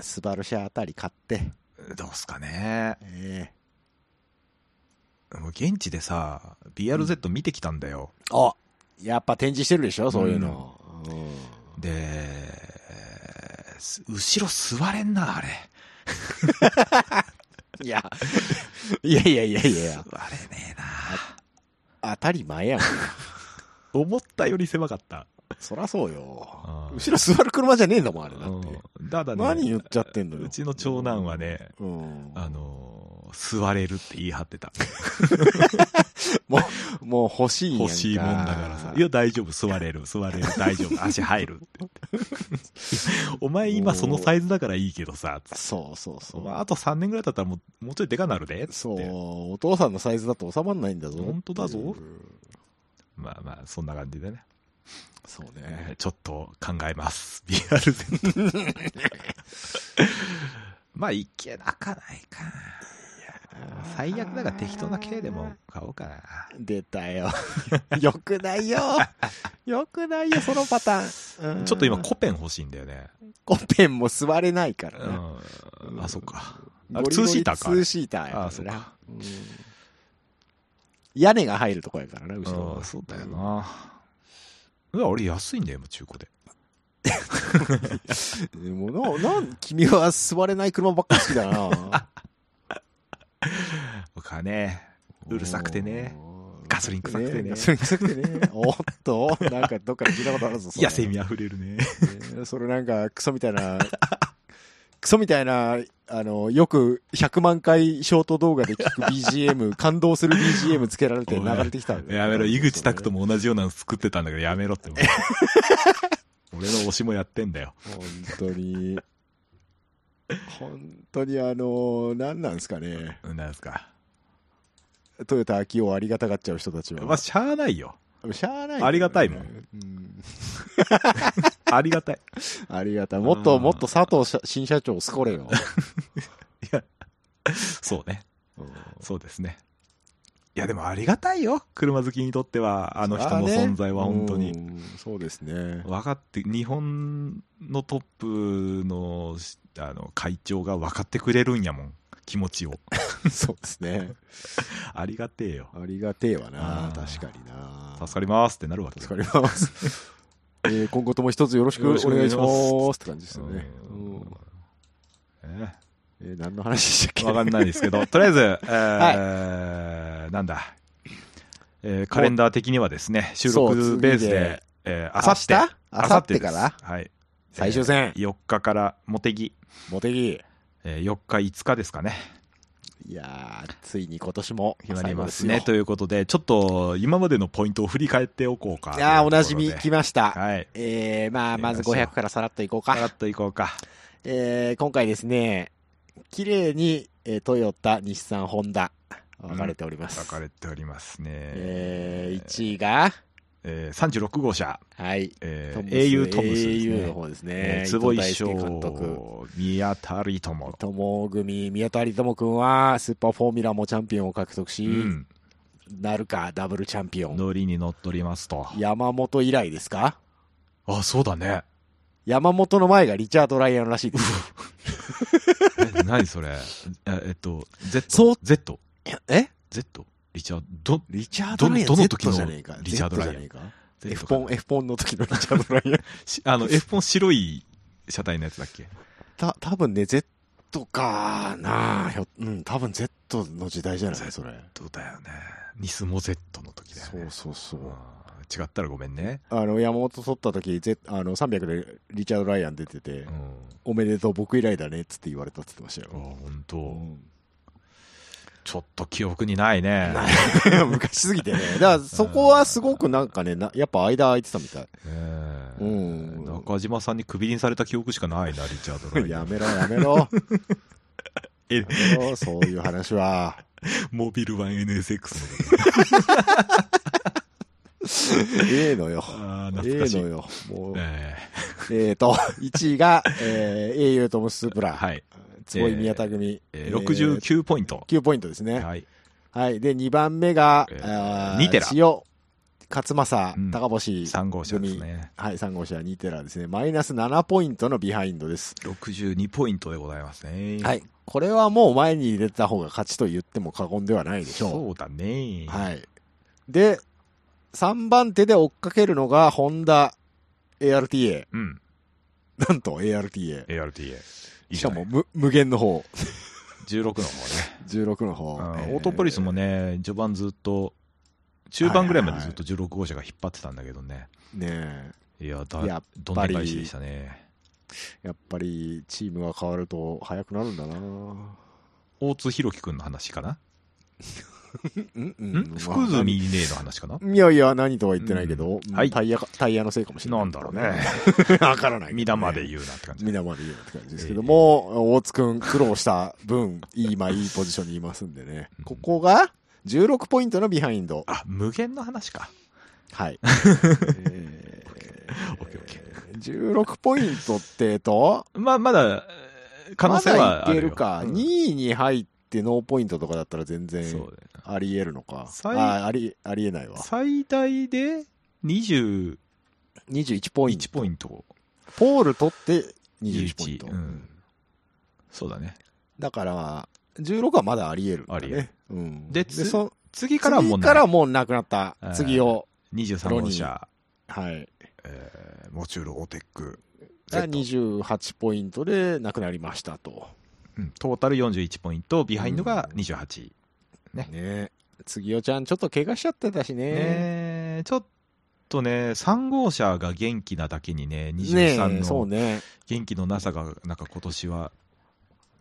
スバルシャあたり買って、どうすかね。えもう現地でさ、BRZ 見てきたんだよ。えあやっぱ展示してるでしょそういうの、うんで、す後ろ座れんな、あれ。いやいやいやいやいや座れねえな。当たり前やん思ったより狭かった。そらそうよ。後ろ座る車じゃねえんだもんあれだって、うん。ただね、何言っちゃってんのよ。うちの長男はね、うん、あのー座れるって言い張ってた。もうもう欲しいんやんか。欲しいもんだからさ。いや、大丈夫、座れる、座れる、大丈夫、足入るって。お前今そのサイズだからいいけどさ、そうそうそう、まあ、あと3年ぐらいだったらもうもうちょいでかなるで、つそう。お父さんのサイズだと収まんないんだぞ。本当だぞ。う。んまあまあ、そんな感じでね。そうえねーちょっと考えます。BRZ。まあ、いけなかないかな。最悪だから適当な系でも買おうかな。出たよ よくないよよくないよそのパターン、うんちょっと今コペン欲しいんだよね。コペンも座れないからうな、ん。あ、そっか。あツーシーターかツーシーターやあそうかうん屋根が入るとこやからな後ろそうだよな。うわ、俺安いんだよ、今中古で。で もななん君は座れない車ばっかり好きだな僕はね、うるさくてね。ガソリン臭くてねガソリン臭くてね。おっと、なんかどっかで聞いたことあるぞ。野生味あふれるね。ねそれなんかクソみたいな、クソみたいな、あの、よく100万回ショート動画で聞く BGM、感動する BGM つけられて流れてきたんやめろ、井口拓とも同じようなの作ってたんだからやめろって。俺の推しもやってんだよ。本当に、本当にあの、何なんですかね。うんなんですか。トヨタ秋をありがたがっちゃう人たちは。まあ、しゃあないよ。しゃあない、ありがたいもんうんありがたい。ありがたい。もっとうんもっと佐藤社新社長をすこれよ。いや、そうね。うんそうですね。いや、でもありがたいよ。車好きにとっては、あの人の存在は本当に。うんそうですね。分かって、日本のトップの、あの、会長が分かってくれるんやもん。気持ちを。そうですね。ありがてえよ。ありがてえわな。確かにな。助かりますってなるわけよ助かります。えー今後とも一つよろしくお願いしますって感じですよね。うんうんねえー何の話でしたっけ？わかんないですけど、とりあえず、えーなんだ、えーカレンダー的にはですね、収録ベース次であさって、あさってです明後日からはい。最終戦えー4日から、茂木、モテギ。えー4日、5日ですかね、いやー、ついに今年も決まりますね。ということで、ちょっと今までのポイントを振り返っておこうか。いやー、おなじみというところで来ました。はい。えー、まあ、まず行きましょう500からさらっといこうか。さらっといこうか。えー、今回ですね、綺麗に、えートヨタ、日産、ホンダ、分かれております。分かれておりますね。えー、1位が、えー36号車、はい、えー、英雄トムスですね。au の方ですね。えー坪井翔宮田理友。友組、宮田有友君は、スーパーフォーミュラもチャンピオンを獲得し、うん。なるか、ダブルチャンピオン。ノリに乗っ取りますと。山本以来ですか？あ、そうだね。山本の前がリチャード・ライアンらしいです。え何それ？ええっと、Z。そう Z？え？Z? リチャード、リチャード・ライアンどどの時の Z。リチャードライアン？Z。Z F ポン、F ポンの時のリチャード・ライアン？しあの、F ポン白い車体のやつだっけ？た、多分ね、Z かなうん、多分 Z の時代じゃない？それ。どうだよね。ニスモ Z の時だよね。そうそうそう。うん違ったらごめんね。あの、山本取った時、Z、あの、300でリチャード・ライアン出てて、うん。おめでとう、僕以来だね、つって言われたって言ってましたあ、よ。本当。うんちょっと記憶にないね。昔すぎてね。だからそこはすごくなんかね、なやっぱ間空いてたみたい。ええうん中島さんにクビにされた記憶しかないな、リチャード・やン。めろやめろ。えやめろ、そういう話は。モビルワン NSX のええのよ。ええ。のよ。もう、ええーと、1位が、えー、英雄トムスープラ。ーはい。坪井宮田組。えー69ポイント。9ポイントですね。はい。はい。で、2番目が、えーニテラ塩、勝正うん、高星。3号車ですね。はい、3号車ニテラですね。マイナス7ポイントのビハインドです。62ポイントでございますね。はい。これはもう前に入れた方が勝ちと言っても過言ではないでしょそうだね。う。はい。で、3番手で追っかけるのが、ホンダ ARTA。うん。なんと ARTA。ARTA。しかも無無限の方。16の方ね。16の方。オートポリスもね、序盤ずっと、中盤ぐらいまでずっと16号車が引っ張ってたんだけどね。ねえ。いや、だ、やっどんで返しでしたね。やっぱりチームが変わると速くなるんだな大津弘樹くんの話かな？うんうんん福住ねえの話かな？いやいや、何とは言ってないけど、うんはいタイヤか、タイヤのせいかもしれない。なんだろうね。わからないね、皆まで言うなって感じ。皆まで言うって感じですけども、大湯くん苦労した分、いい、まあいいポジションにいますんでねうん。ここが16ポイントのビハインド。あ、無限の話か。はい。えーオッケー16ポイントってと、まあ、まだ、可能性まはあるよ。だいけるか。うん2位に入ってノーポイントとかだったら全然あり得るのか。最あ、あり、ありえないわ。最大で21 21ポイント。ポイント。ポール取って21ポイント。うんそうだね。だから、16はまだあり得るね。あり得るうん。でつそ次からはもう次からもうなくなったえー。次を、23号車、はい。えーモチュールオーテック、が Z 28ポイントでなくなりましたと。うんトータル41ポイント、ビハインドが28。ねね次おちゃんちょっと怪我しちゃってたしね。ねちょっとね、3号車が元気なだけにね、ね23えそうのね。元気のなさが、なんか今年は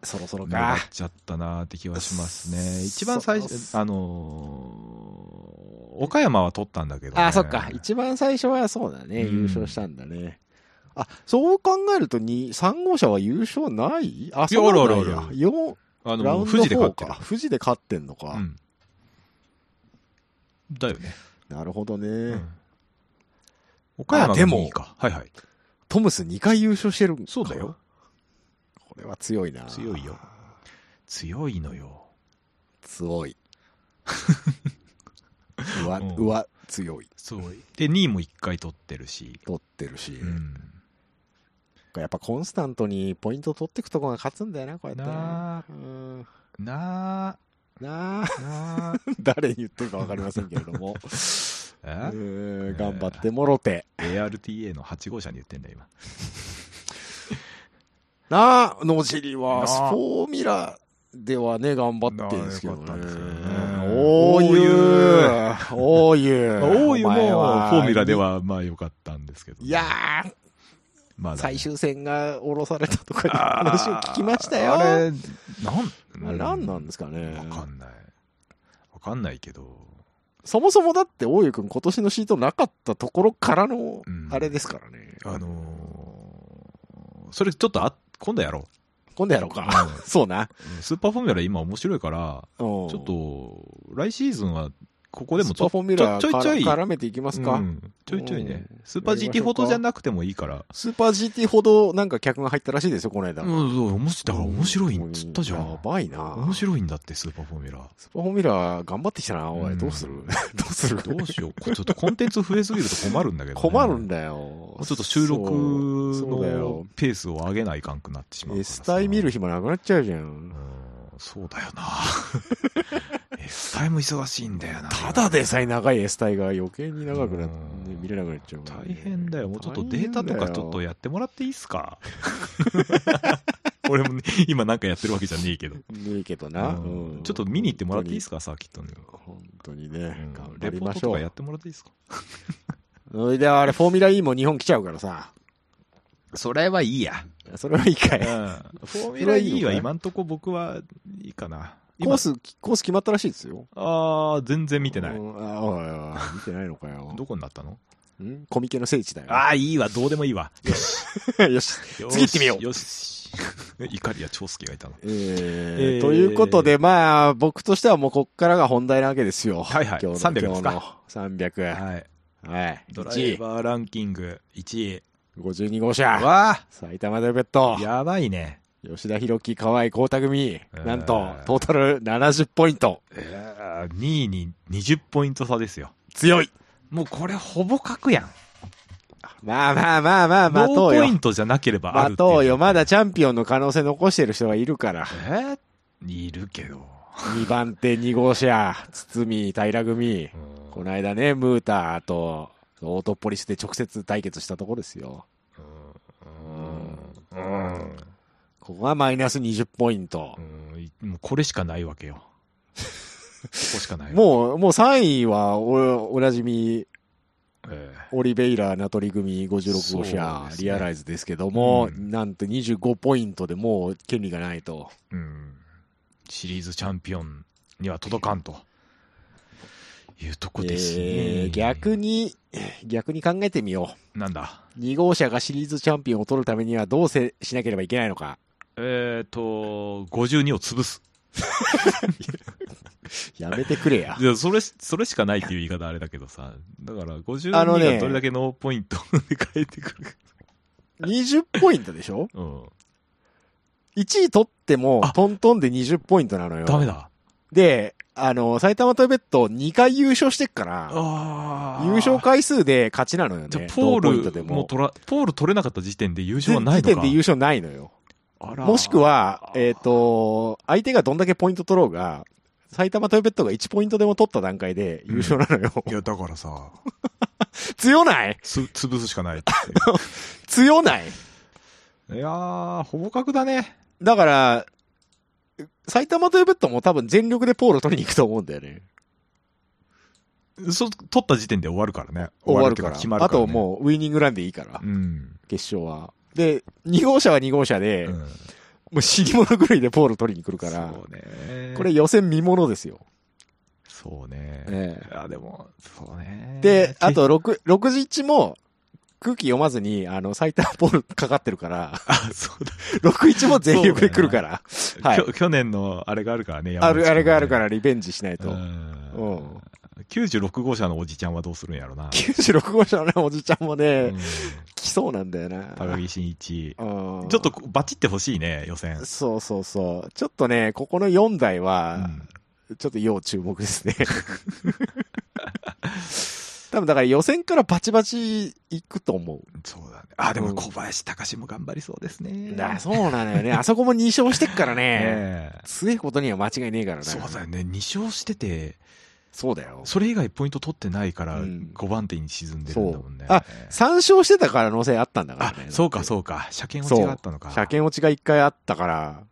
そろそろ目立っか。ちゃったなって気はしますね。一番最初、あのー岡山は取ったんだけど、ね。あ、そっか。一番最初はそうだね。うん優勝したんだね。あ、そう考えるとに3号車は優勝ない？あ、そうなんやあるあるあるよあの、富士で勝って4るか。。富士で勝ってんのか。うん。だよね。なるほどね。うん岡山でも2。はいはい。トムス2回優勝してるそうだよ。これは強いな。強いよ。強いのよ。強い。うわ、うんうわ、強い。そう。で、2位も1回取ってるし。取ってるし。うん。やっぱコンスタントにポイント取っていくとこが勝つんだよな、こうやってなあうんなあ、なあ、誰に言ってるか分かりませんけれども。え？うん頑張ってもろて。?ARTA の8号車に言ってんだよ、今。なあ、野尻なは、あフォーミュラではね、頑張ってるんですけどね。おーゆー。おーゆー。大湯もフォーミュラで。はまあ良かったんですけど。いやー、まだね最終戦が降ろされたとかいう話を聞きましたよ。あれ、なん、あれ何なんですかね。わかんない。わかんないけど。そもそもだって、大湯くん今年のシートなかったところからのうん、あれですからね。あのーそれちょっとあ、今度やろ今度やろうう。か。そうな。うんスーパーフォーミュラ今面白いから、ちょっ、と、来シーズンは、ここでもスーパーフォーミュラーちょちょいちょい絡めていきますか？うんちょいちょいねうん。スーパー GT ほどじゃなくてもいいから。スーパー GT ほどなんか客が入ったらしいですよ、この間。うん、そう、面白い。だから面白いっつったじゃやん。ばいな。面白いんだって、スーパーフォーミュラ。スーパーフォーミュラー頑張ってきたな、おい。うんどうする？どうする？どうしよう？ちょっとコンテンツ増えすぎると困るんだけど、ね。困るんだよ。ちょっと収録の。ペースを上げないかんくなってしまう。S タイ見る暇なくなっちゃうじゃ。うんん。そうだよな。S タイも忙しいんだよな。ただでさえ長い S タイが余計に長くなってうん見れなくなっちゃうからね大変だよ。もうちょっとデータとかちょっとややってもらっていいっすか？俺もね、今なんかやってるわけじゃねえけど。ねえけどな。うんうんちょっと見に行ってもらっていいですか、サーキットに。本当にねレりましょうポートとかやっ。てもらっていいですか？それであれ、フォーミュラ E も日本来ちゃうからさ。それはいいや。それはいいかうん。い。フォーミュラ E は今んとこ僕はいいかな。今コース、コース決まったらしいですよ。ああ、全然見てない。うんあおいおいおい見てないのかよ。どこになったの？ん？コミケの聖地だよ。ああ、いいわ、どうでもいいわ。よし。次行ってみようよし。イカリア長介がいたの。えーえーということで、まあ、僕としてはもうこっからが本題なわけですよ。はいはい今日の300ですか？今日の300。はい。はい。ドライ1位、バーランキング1 52号車。位。わ埼玉デベットあ。やばいね。吉田博樹、河合光太組。ーなんと、トータル70ポイント。えー2位に20ポイント差ですよ。強い。もうこれほぼ確やん。まあまあまあまあ、待とうよポイ。ントじゃなければあとうよ。まだチャンピオンの可能性残してる人がいるから。えー？いるけど。2番手2号車、堤平組。この間ね、ムーターと、オートポリスで直接対決したところですよ。うんうんここはマイナス20ポイント。うんもうこれしかないわけよ。ここしかないわ。もう、もう3位はお、おなじみ、えオリベイラ、ナトリ組56号車、ねリアライズですけども、うんなんと25ポイントでもう権利がないと。えうん。シリーズチャンピオンには届かんと。いうとこですね。えー逆に、逆に考えてみよなんだ？う。2号車がシリーズチャンピオンを取るためにはどうせしなければいけないのか。えっ、と、52を潰す。やめてくれやい。や、それ、それしかないっていう言い方あれだけどさ。だから、52あのねがどれだけノーポイント で変えてくるか。20ポイントでしょ？うん。?1 位取ってもあ、トントンで20ポイントなのよ。ダメ。だ。で、あの、埼玉トヨベット2回優勝してっから、あ優勝回数で勝ちなのよね。じゃあ、ポールも取ら、ポール取れなかった時点で優勝はないのか時点で優勝ないのよ。もしくは、えっ、と、相手がどんだけポイント取ろうが、埼玉トヨペットが1ポイントでも取った段階で優勝なのよ。いや、だからさ、強ない？つ、潰すしかない 強ない？いやー、ほぼ確だね。だから、埼玉トヨペットも多分全力でポール取りに行くと思うんだよね。そ、取った時点で終わるからね。終わるから。決まるから、ね。あともうウィニングランでいいから、うん。決勝は。で、2号車は2号車で、うん。もう死に物狂いでポール取りに来るから、そうね。これ、予選見物ですよ。そうね。ええいや、でも、そうね。で、あと、6、6時1も空気読まずに、あの、最多ポールかかってるから、あ、そうだ。61も全力で来るから、はい去年のあれがあるからね、ある、あれがあるからら。リベンジしないと。うん。96号車のおじちゃんはどうするんやろな。96号車のね、おじちゃんもね、うん来そうなんだよな。高木真一。うんちょっとバチってほしいね、予選。そうそうそう。ちょっとね、ここの4台うは、んちょっと要注目ですね。多分だから予選からバチバチ行くと思う。そうだね。あ、でうんも小林隆も頑張りそうですね。だそうなのよね。あそこも2勝してっからね。ねえ強いことには間違いねえからね。そうだよね。2勝してて、そうだよ。それ以外ポイント取ってないから、うん5番手に沈んでるんだもんね。そうあ3勝してた可能性あったんだからあね。、そうか、そうか。車検落ちがあったのか。車検落ちが1回あったから、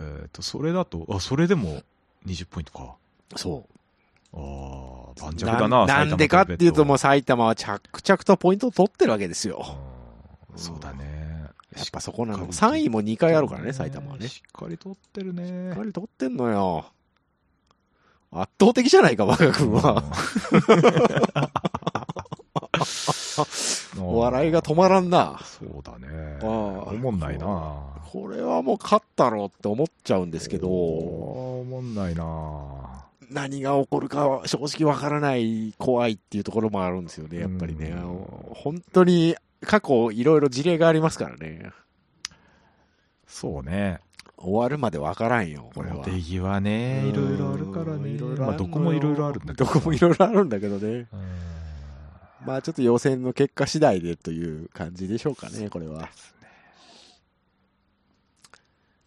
えっと、それだと、あ、それでも20ポイントか。そう。ああ、盤石だな、ななんでかっていうともうう、埼玉は着々とポイントを取ってるわけですよ。うんそうだね。やっぱそこなの。しっかり3位も2回あるからね、埼玉はね。ししっかり取ってるね。っかり取ってんのよ。圧倒的じゃないか、若君は。笑いが止まらんな。そうだね。ああおもんないな。これはもう勝ったろうって思っちゃうんですけど、おもんないな。何が起こるかは正直わからない怖いっていうところもあるんですよね、やっぱりねうん。本当に過去いろいろ事例がありますからね。そうね。終わるまでわからんよ、これは。手際ね、いろいろあるからね。まあ、どこもいろいろあるんだけど。どこもいろいろあるんだけどね。うんまあちょっと予選の結果次第でという感じでしょうかね、これは。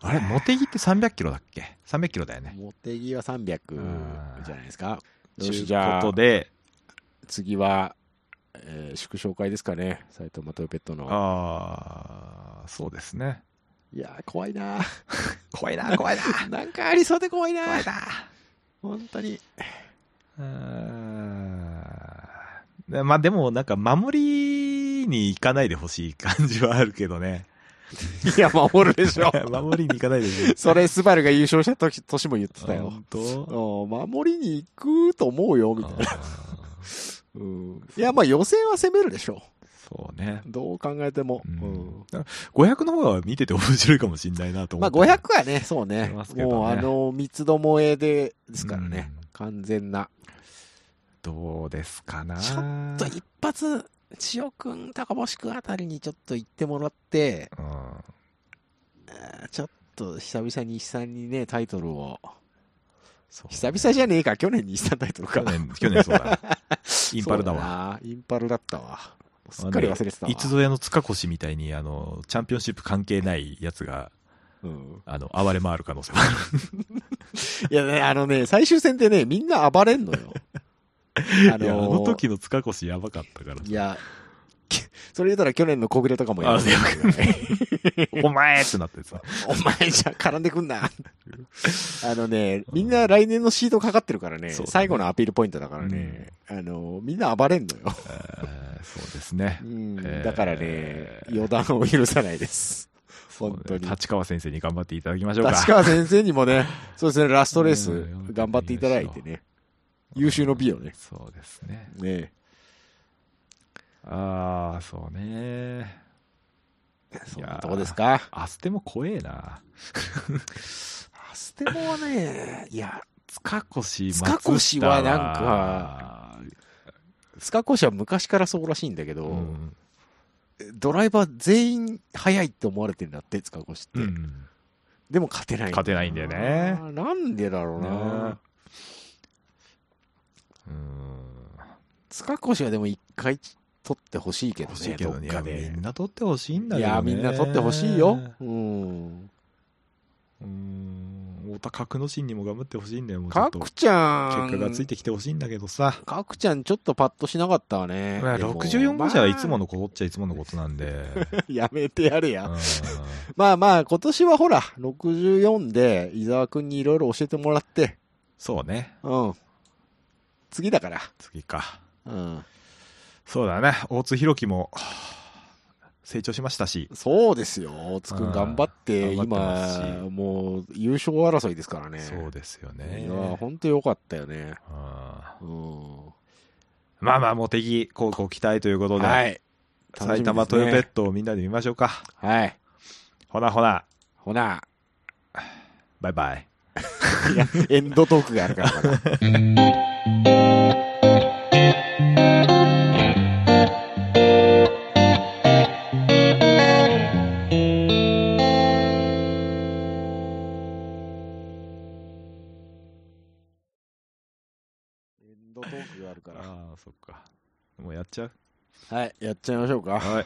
あれ、モテギって300キロだっけ ?300 キロだよね。モテギは300うんじゃないですか。というよしじゃあことで、次は、えー祝勝会ですかね、埼玉トヨペットの。ああ、そうですね。いやー、怖いな 怖いな、怖いな。なんかありそうで怖いな怖いな。本当に。うーんでまあでも、なんか、守りに行かないでほしい感じはあるけどね。いや、守るでしょ。守りに行かないでほしい。それ、スバルが優勝した時年も言ってたよ。本当？うん守りに行くと思うよ、みたいな。うん、いや、まあ予選は攻めるでしょそうね。う。どう考えても。うんうん500の方が見てて面白いかもしんないなと思まあって。500はね、そうね。ねもうあの、三つどもえで、ですからね。完全な。どうですかな。ちょっと一発、千代くん、高星くんあたりにちょっと行ってもらって、うん。ちょっと久々に日産にね、タイトルを。そう久々じゃねえか、去年に日産タイトルか。去年、去年そうだ。インパルだわ。わ。インパルだったわ。すっかり忘れてたわ。いつぞやの塚越みたいに、あの、チャンピオンシップ関係ないやつが、うん。あの、暴れ回る可能性はある。いやね、あのね、最終戦でね、みんな暴れんのよ。あ いや、あーの時の塚越やばかったからいや、き それ言ったら去年の小暮とかもやある お前ってなってさ。お前じゃ絡んでくんな。あのね、みんな来年のシートかかってるからね、ね。最後のアピールポイントだからね、あの、みんな暴れんのよ。えーそうですね。だからね、予断を許さないです。本当に。立川先生に頑張っていただきましょうか。立川先生にもね、そうですね、ラストレースうん。頑張っていただいてね、優秀の美をね、そうですね。ねああ、そうね。そんなとこですか？アステも怖えな。アステモはね、いや、塚越、塚越はなんか塚越は昔からそうらしいんだけど、うん。ドライバー全員速いって思われてんだって、塚越って。うん。でも勝てない。勝てないんだよねなんでだろうな。ねうん。塚越はでも一回取ってほしいけどね、欲しいけどね。どみん。な取ってほしいんだけどね。いや、みんな取ってほしいよ。うん。うん。太田角之進にも頑張ってほしいんだよ、もうちょっと。角ちゃん。結果がついてきてほしいんだけどさ。角ちゃんちょっとパッとしなかったわね。まあでも64号車はいつもまのことっちゃいつものことなんで。あ やめてやれや。うん まあまあ、今年はほら、64で伊沢くんにいろいろ教えてもらって、そうね。うん。次だから。次か。うん。そうだね。大津弘樹も成長しましたし。そうですよ。大津くん頑張って、今、もう優勝争いですからね。そうですよね。いや、ほんとよかったよね。まあまあ、茂木高校期待ということで、はい。埼玉トヨペットをみんなで見ましょうか。はい。ほなほな、ほな、バイバイ。いや、エンドトークがあるからまだ。そっか。もうやっちゃう？はい、やっちゃいましょうか。はい。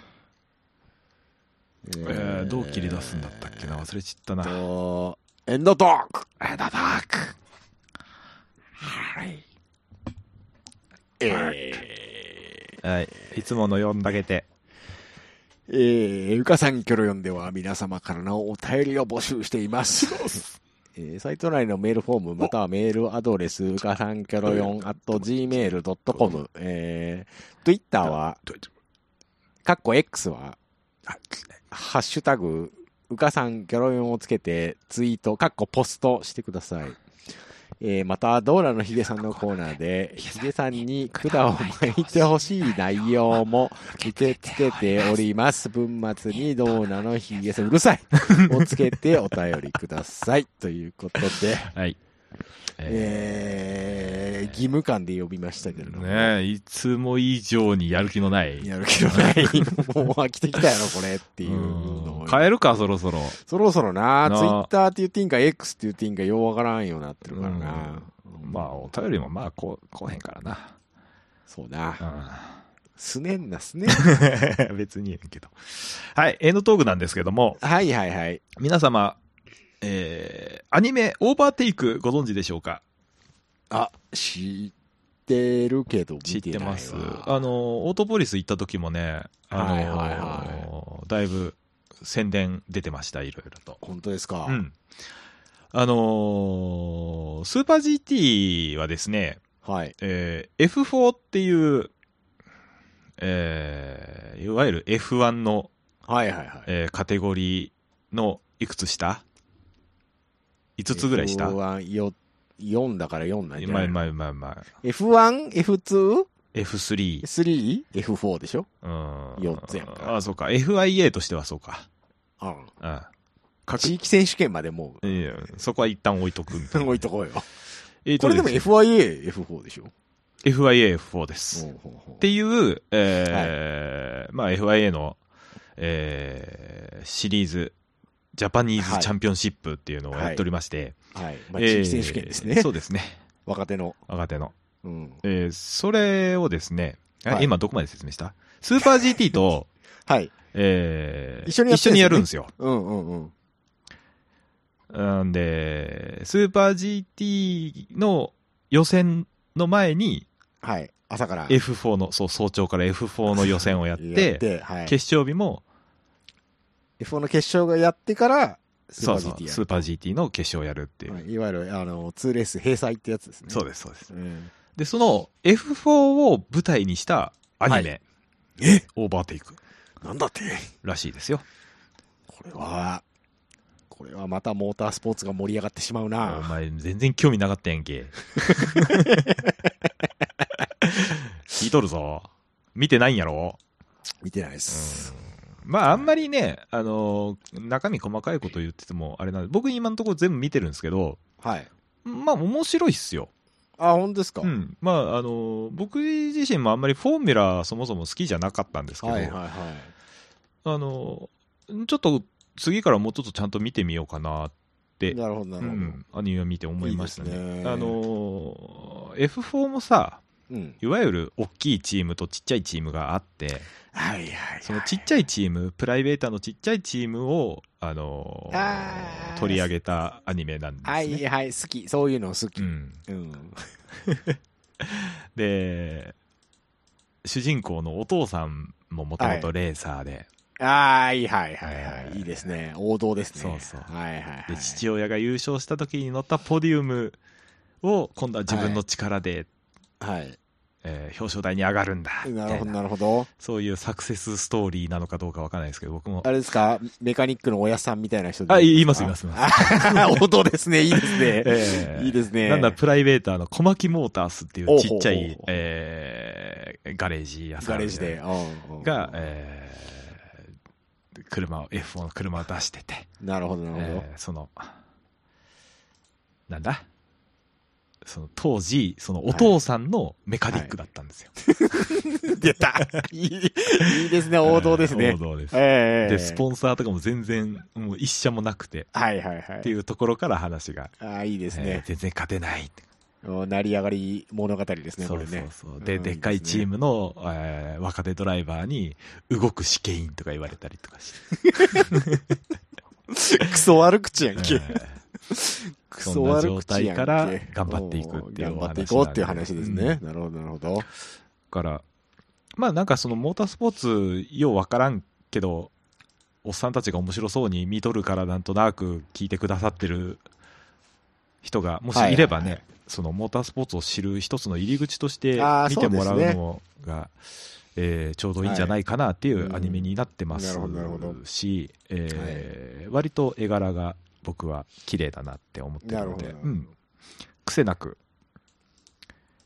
ええー、どう切り出すんだったっけな？忘れちったな。と、エンドトークエンドトークはい。えはい。いつもの読んだけて。ー、えー、うかさんキョロヨンでは皆様からのお便りを募集しています。えー、サイト内のメールフォームまたはメールアドレスうかさんキョロヨン at gmail.com えー、Twitter は、かっこ X は、ハッシュタグ、うかさんキョロヨンをつけてツイート、かっこポストしてください。えー、また、ドーラのヒゲさんのコーナーで、ヒゲさんに管を巻いてほしい内容も受け付けております。文末にドーラのヒゲさん、うるさい をつけてお便りください。ということで、はい。えー、義務感で呼びましたけれども。ねえ、いつも以上にやる気のない。やる気のない、もう飽きてきたやろ、これっていうのをうん変えるか、そろそろ。そろそろな、なツイッターって言っていいんか、X って言っていいんか、ようわからんようになってるからな。まあ、お便りもまあ、こう、こうへんからな。そうな。うすねんな、すねん。ん 別にええけど。はい、エンドトークなんですけども、はいはいはい。皆様、えー、アニメ、オーバーテイクご存知でしょうか？あ、知ってるけど、知ってます。あの、オートポリス行った時もね、あの、はいはいはだいぶ宣伝出てました、いろいろと。本当ですか？うん。あのースーパー GT はですね、はい。えー F4 っていう、えーいわゆる F1 の、はいはいはい。えーカテゴリーのいくつ下？?5 つぐらい下 F1 よ4だから4なんじゃない？まあまあまあまあ。F1、F2、F3。3、F4 でしょ？うん。四つやんかあ、そうか。FIA としてはそうか。うん。うん。各地域選手権までもいやそこは一旦置いとくみたう、いな。置いとこうよ。えーことれでも FIA、F4 でしょ？FIA F4 です。ほうほうほうっていう、えーまあ FIA の、えーシリーズ、ジャパニーはいズチャンピオンシップっていうのをやっておりまして、はい。まあ、えー地域選手権ですね。そうですね。若手の。若手の。うん。えーそれをですね、あはい今どこまで説明した？スーパー GT と、はい。えー一緒にやるんですよ。うんうんうん。なんで、スーパー GT の予選の前にはい。朝から。F4 の、そう、早朝から F4 の予選をやって、はい。決勝日も、F4 の決勝がやってから、スーパーそうそう GT やスーパー GT の決勝をやるっていう。はいいわゆる、あの、2レース閉鎖ってやつですね。そうです、そうです。うん。で、その F4 を舞台にしたアニメ、え？オーバーテイクなんだって？らしいですよ。これは、これはまたモータースポーツが盛り上がってしまうおな。前、全然興味なかったやんけ。聞いとるぞ。見てないんやろ？見てないです。まあ、あんまりね、あのー中身細かいこと言ってても、あれなんで、僕今のところ全部見てるんですけど、はい。まあ、面白いっすよ。あ、本当ですか？うん。まあ、あのー僕自身もあんまりフォーミュラそもそも好きじゃなかったんですけど、はいはいはい。あのーちょっと次からもうちょっとちゃんと見てみようかなって、なるほどなうるほど。ん、アニメを見て思いましたね。いいですねあのー F4 もさ、うん。いわゆる大きいチームとちっちゃいチームがあって、はいはいはい。そのちっちゃいチーム、プライベーターのちっちゃいチームを、あのーあー取り上げたアニメなんですね。はいはい、好き。そういうの好き。うん、うん。で、主人公のお父さんももともとレーサーで、はいはいはいはえーい。いいですね。王道ですね。そうそうはいはいはい。で父親が優勝した時に乗ったポディウムを今度は自分の力で、はい。えー表彰台に上がるんだみなるほどななるほど。そういうサクセスストーリーなのかどうかわからないですけど僕もあれですか？メカニックの親さんみたいな人であいいますいますいますあ王道ですね。いいですね。えーいいですね。なんだ、プライベーターの小牧モータースっていうちっちゃいえーガレージ屋さんガレージで。が、えー車を、F4 の車を出してて、なるほどなるほど。えーその、なんだ？その当時、そのお父さんのメカニックだったんですよ。出たいいいいですね。王道ですねえー王。道です。ええで、スポンサーとかも全然、もう一社もなくて、はいはいはい。っていうところから話が、ああ、いいですえーね。全然勝てない成り上がり物語ですね、そうそうこれね。そう。で、うんでっかいチームの、えー若手ドライバーに、動く試験員とか言われたりとかして。クソ悪口やんけ。えークソ悪口やんけ。そんな状態から頑張っていくっていうお話頑張っていこうっていう話ですね。なるほど、なるほど。から、まあなんかそのモータースポーツ、ようわからんけど、おっさんたちが面白そうに見とるからなんとなく聞いてくださってる人が、もしいればね、はいはいはい。そのモータースポーツを知る一つの入り口として見てもらうのが、えーちょうどいいんじゃないかなっていはいうアニメになってますし、えー割と絵柄が僕は綺麗だなって思ってるので。うん、癖なく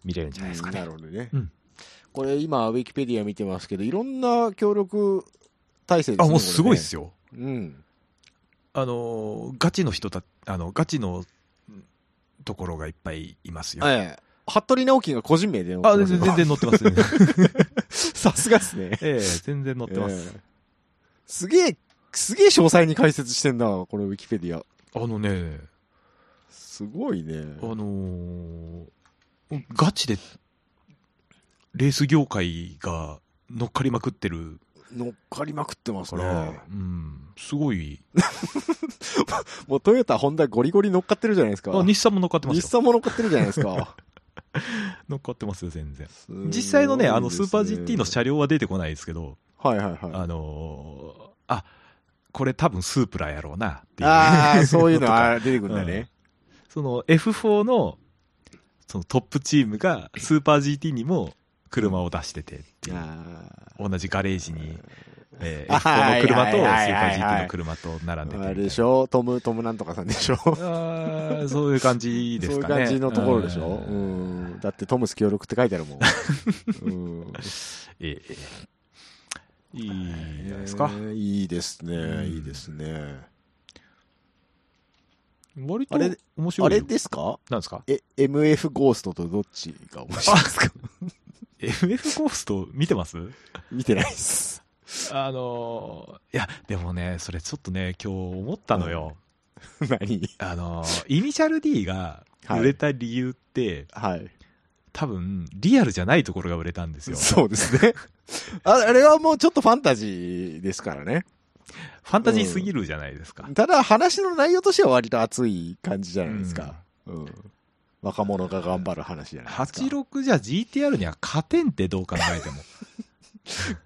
見れるんじゃないですかね。なるほどね。うんこれ今、ウィキペディア見てますけど、いろんな協力体制ですね。あ、もうすごいっすよ。よ。うん。あのーガチの人たあのガチのところがいっぱいいますよ。ええ。服部直樹が個人名で載ってあ、ますよ全然全然乗ってますね。さすがっすね。ええ全然乗ってます。ええすげえ、すげえ詳細に解説してんな、これウィキペディア。あのね、すごいね。あのーガチでレース業界が乗っかりまくってる乗っかりまくってますから、ね。うん、すごい。もうトヨタ、ホンダゴリゴリ乗っかってるじゃないですか。あ、日産も乗っかってますよ。日産も乗っかってるじゃないですか。乗っかってますよ、全然。実際のね、あの、スーパー GT の車両は出てこないですけど、はいはいはい。あのーあ、これ多分スープラやろうなっていう。ああ、そういうのは出てくるんだね。その F4 のそのトップチームがスーパー GT にも車を出しててっていうあ同じガレージに、えーあ F4 の車とスーパー GT の車と並んでてああれでしょ？トム、トムなんとかさんでしょ？あーそういう感じですかね。そういう感じのところでしょ？ううんん。だってトムス協力って書いてあるもん。うん。ええいいじゃないですか。えーいいですね、んいいですね。割と面白いよ。あれですか？なんですか？え、MF ゴーストとどっちが面白いですか ?FF ゴースト見てます？見てないっす。あのーいや、でもね、それちょっとね、今日思ったのよ。何？あのーイニシャル D が売れた理由って、はい。多分、リアルじゃないところが売れたんですよ。そうですね。ああれはもうちょっとファンタジーですからね。ファンタジーすぎるじゃないですか。ただ話の内容としては割と熱い感じじゃないですか。うん。若者が頑張る話じゃないですか。86じゃ GTR には勝てんってどう考えても。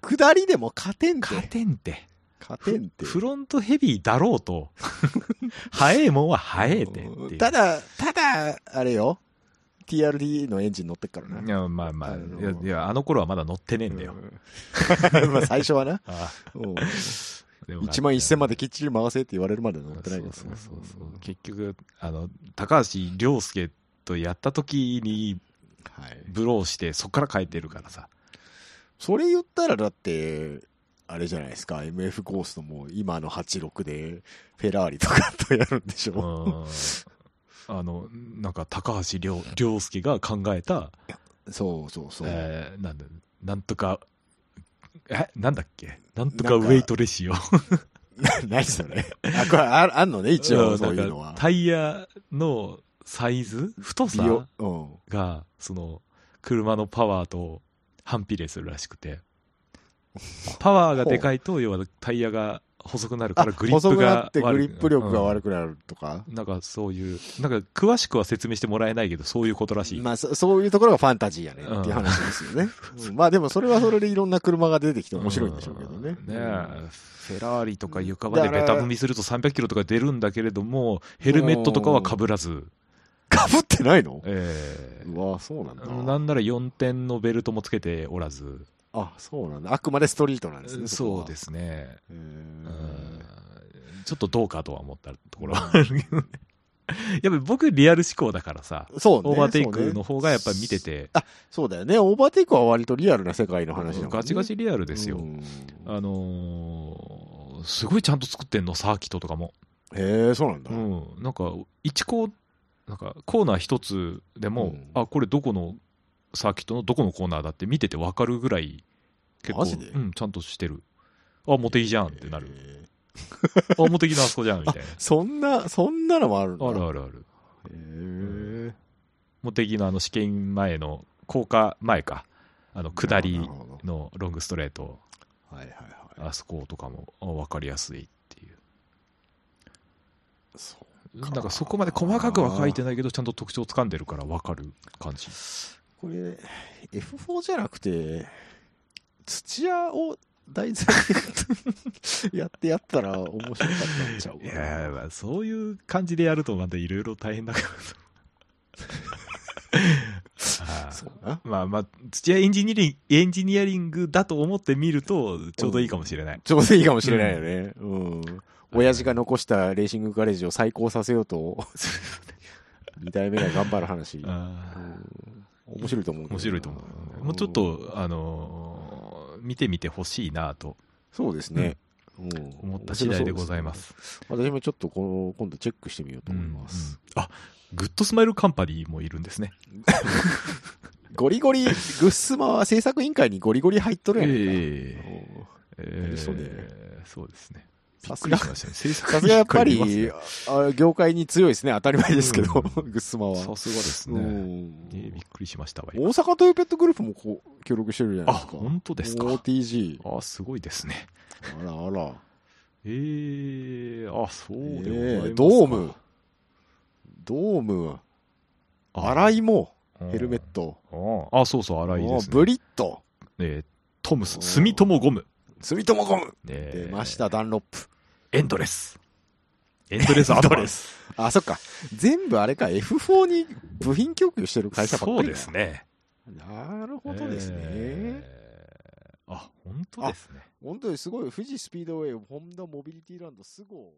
下りでも勝てんて。勝てんって。勝てんて。フロントヘビーだろうと。速えもんは速えてって。ただ、ただ、あれよ。TRD のエンジン乗ってっからな。いや、まあまあ、あのいや、いやあの頃はまだ乗ってねえんだよ。うん まあ最初はな。あうんでも1万1000まできっちり回せって言われるまで乗ってないそうそうですね。そうそう。結局、あの、高橋良介とやった時にはい。ブローして、そっから変えてるからさ。それ言ったらだって、あれじゃないですか、MF ゴーストも今の86でフェラーリとかとやるんでしうょ。ん。あの、なんか高橋良良介が考えた、そうそうそう。えーなんだ、なんとか、え、なんだっけ？なんとかウェイトレシオ。何それ？あ、これああんのね、一応そういうのは。タイヤのサイズ？太さ？美容うん。が、その、車のパワーと反比例するらしくて。パワーがでかいと、要はタイヤが細くなるからグリップがってグリップ力が悪く、くなるとか？うんなんかそういう、なんか詳しくは説明してもらえないけど、そういうことらしい。まあそ、そういうところがファンタジーやねっていう話ですよね。うんまあでもそれはそれでいろんな車が出てきて面白いんでしょうけどね。ん ねえフェラーリとか床場でベタ踏みすると300キロとか出るんだけれども、ヘルメットとかは被らず、かぶってないの？えうわそうなんだ。ーなんなら4点のベルトもつけておらず、あ、そうなんだ。あくまでストリートなんですね。。そうですすね。ちょっとどうかとは思ったところはあるけどね。やっぱり僕リアル思考だからさ、そうね。オーバーテイクの方がやっぱり見てて、そうだよね。オーバーテイクは割とリアルな世界の話だもんね。ガチガチリアルですよ。うんあのーすごいちゃんと作ってんの、サーキットとかも。へえ、そうなんだ。うん。なんか、一コー、なんか、コーナー一つでも、うんあ、これどこのサーキットのどこのコーナーだって見ててわかるぐらい、結構、うん、ちゃんとしてる。あ、モテギじゃんってなる。へ あ、モテギのあそこじゃんみたいーそんな、そんなのもあるんだ。な。あるあるある。へえ。モテギのあの試験前の、降下前か。あの、下りのロングストレート、はいはいはい。あそことかもあわかりやすいっていう。そうなんかそこまで細かくは書いてないけど、ちゃんと特徴つかんでるからわかる感じ。これ、F4 じゃなくて、土屋を題材で やってやったら面白かったんちゃう？かいなやーまあそういう感じでやるとまたいろいろ大変だからあーそうな。まあまあ、土屋エンジニアリング、エンジニアリングだと思ってみると、ちょうどいいかもしれない。ちょうどいいかもしれないよね。うん。親父が残したレーシングガレージを再興させようと、二代目が頑張る話。うんあ面白いと思う。面白いと思う。もうちょっと、あのー見てみてほしいなとそうですね。うん思った次第でございま。す。すね私もちょっとこの、今度チェックしてみようと思います。うんうんあ、グッドスマイルカンパニーもいるんですね。ゴリゴリ、グッスマは制作委員会にゴリゴリ入っとるやんか。ええそうねーそうですね。さすがさすがやっぱり業界に強いですね。当たり前ですけど、うんグッスマは。ねさすがですうね。びっくりしましたわ。大阪トヨペットグループもこう協力してるじゃないあ、ですか。本当ですか。OTG。あ、すごいですね。あらあら。ええあ、そうでございますか、えードーム。ドーム。洗いも、ヘルメット。ト。あ、そうそう、洗いですね。ブリット。えートムス、お住友ゴム。住友ゴム。えー出ました、ダンロップ。エンドレス。エンドレスアドバンス。あ、そっか。全部あれか、F4 に部品供給してる会社ばっかりだそうです。ね。なるほどですね。えーあ、本当ですね。本当にすごい、富士スピードウェイ、ホンダモビリティランド、スゴ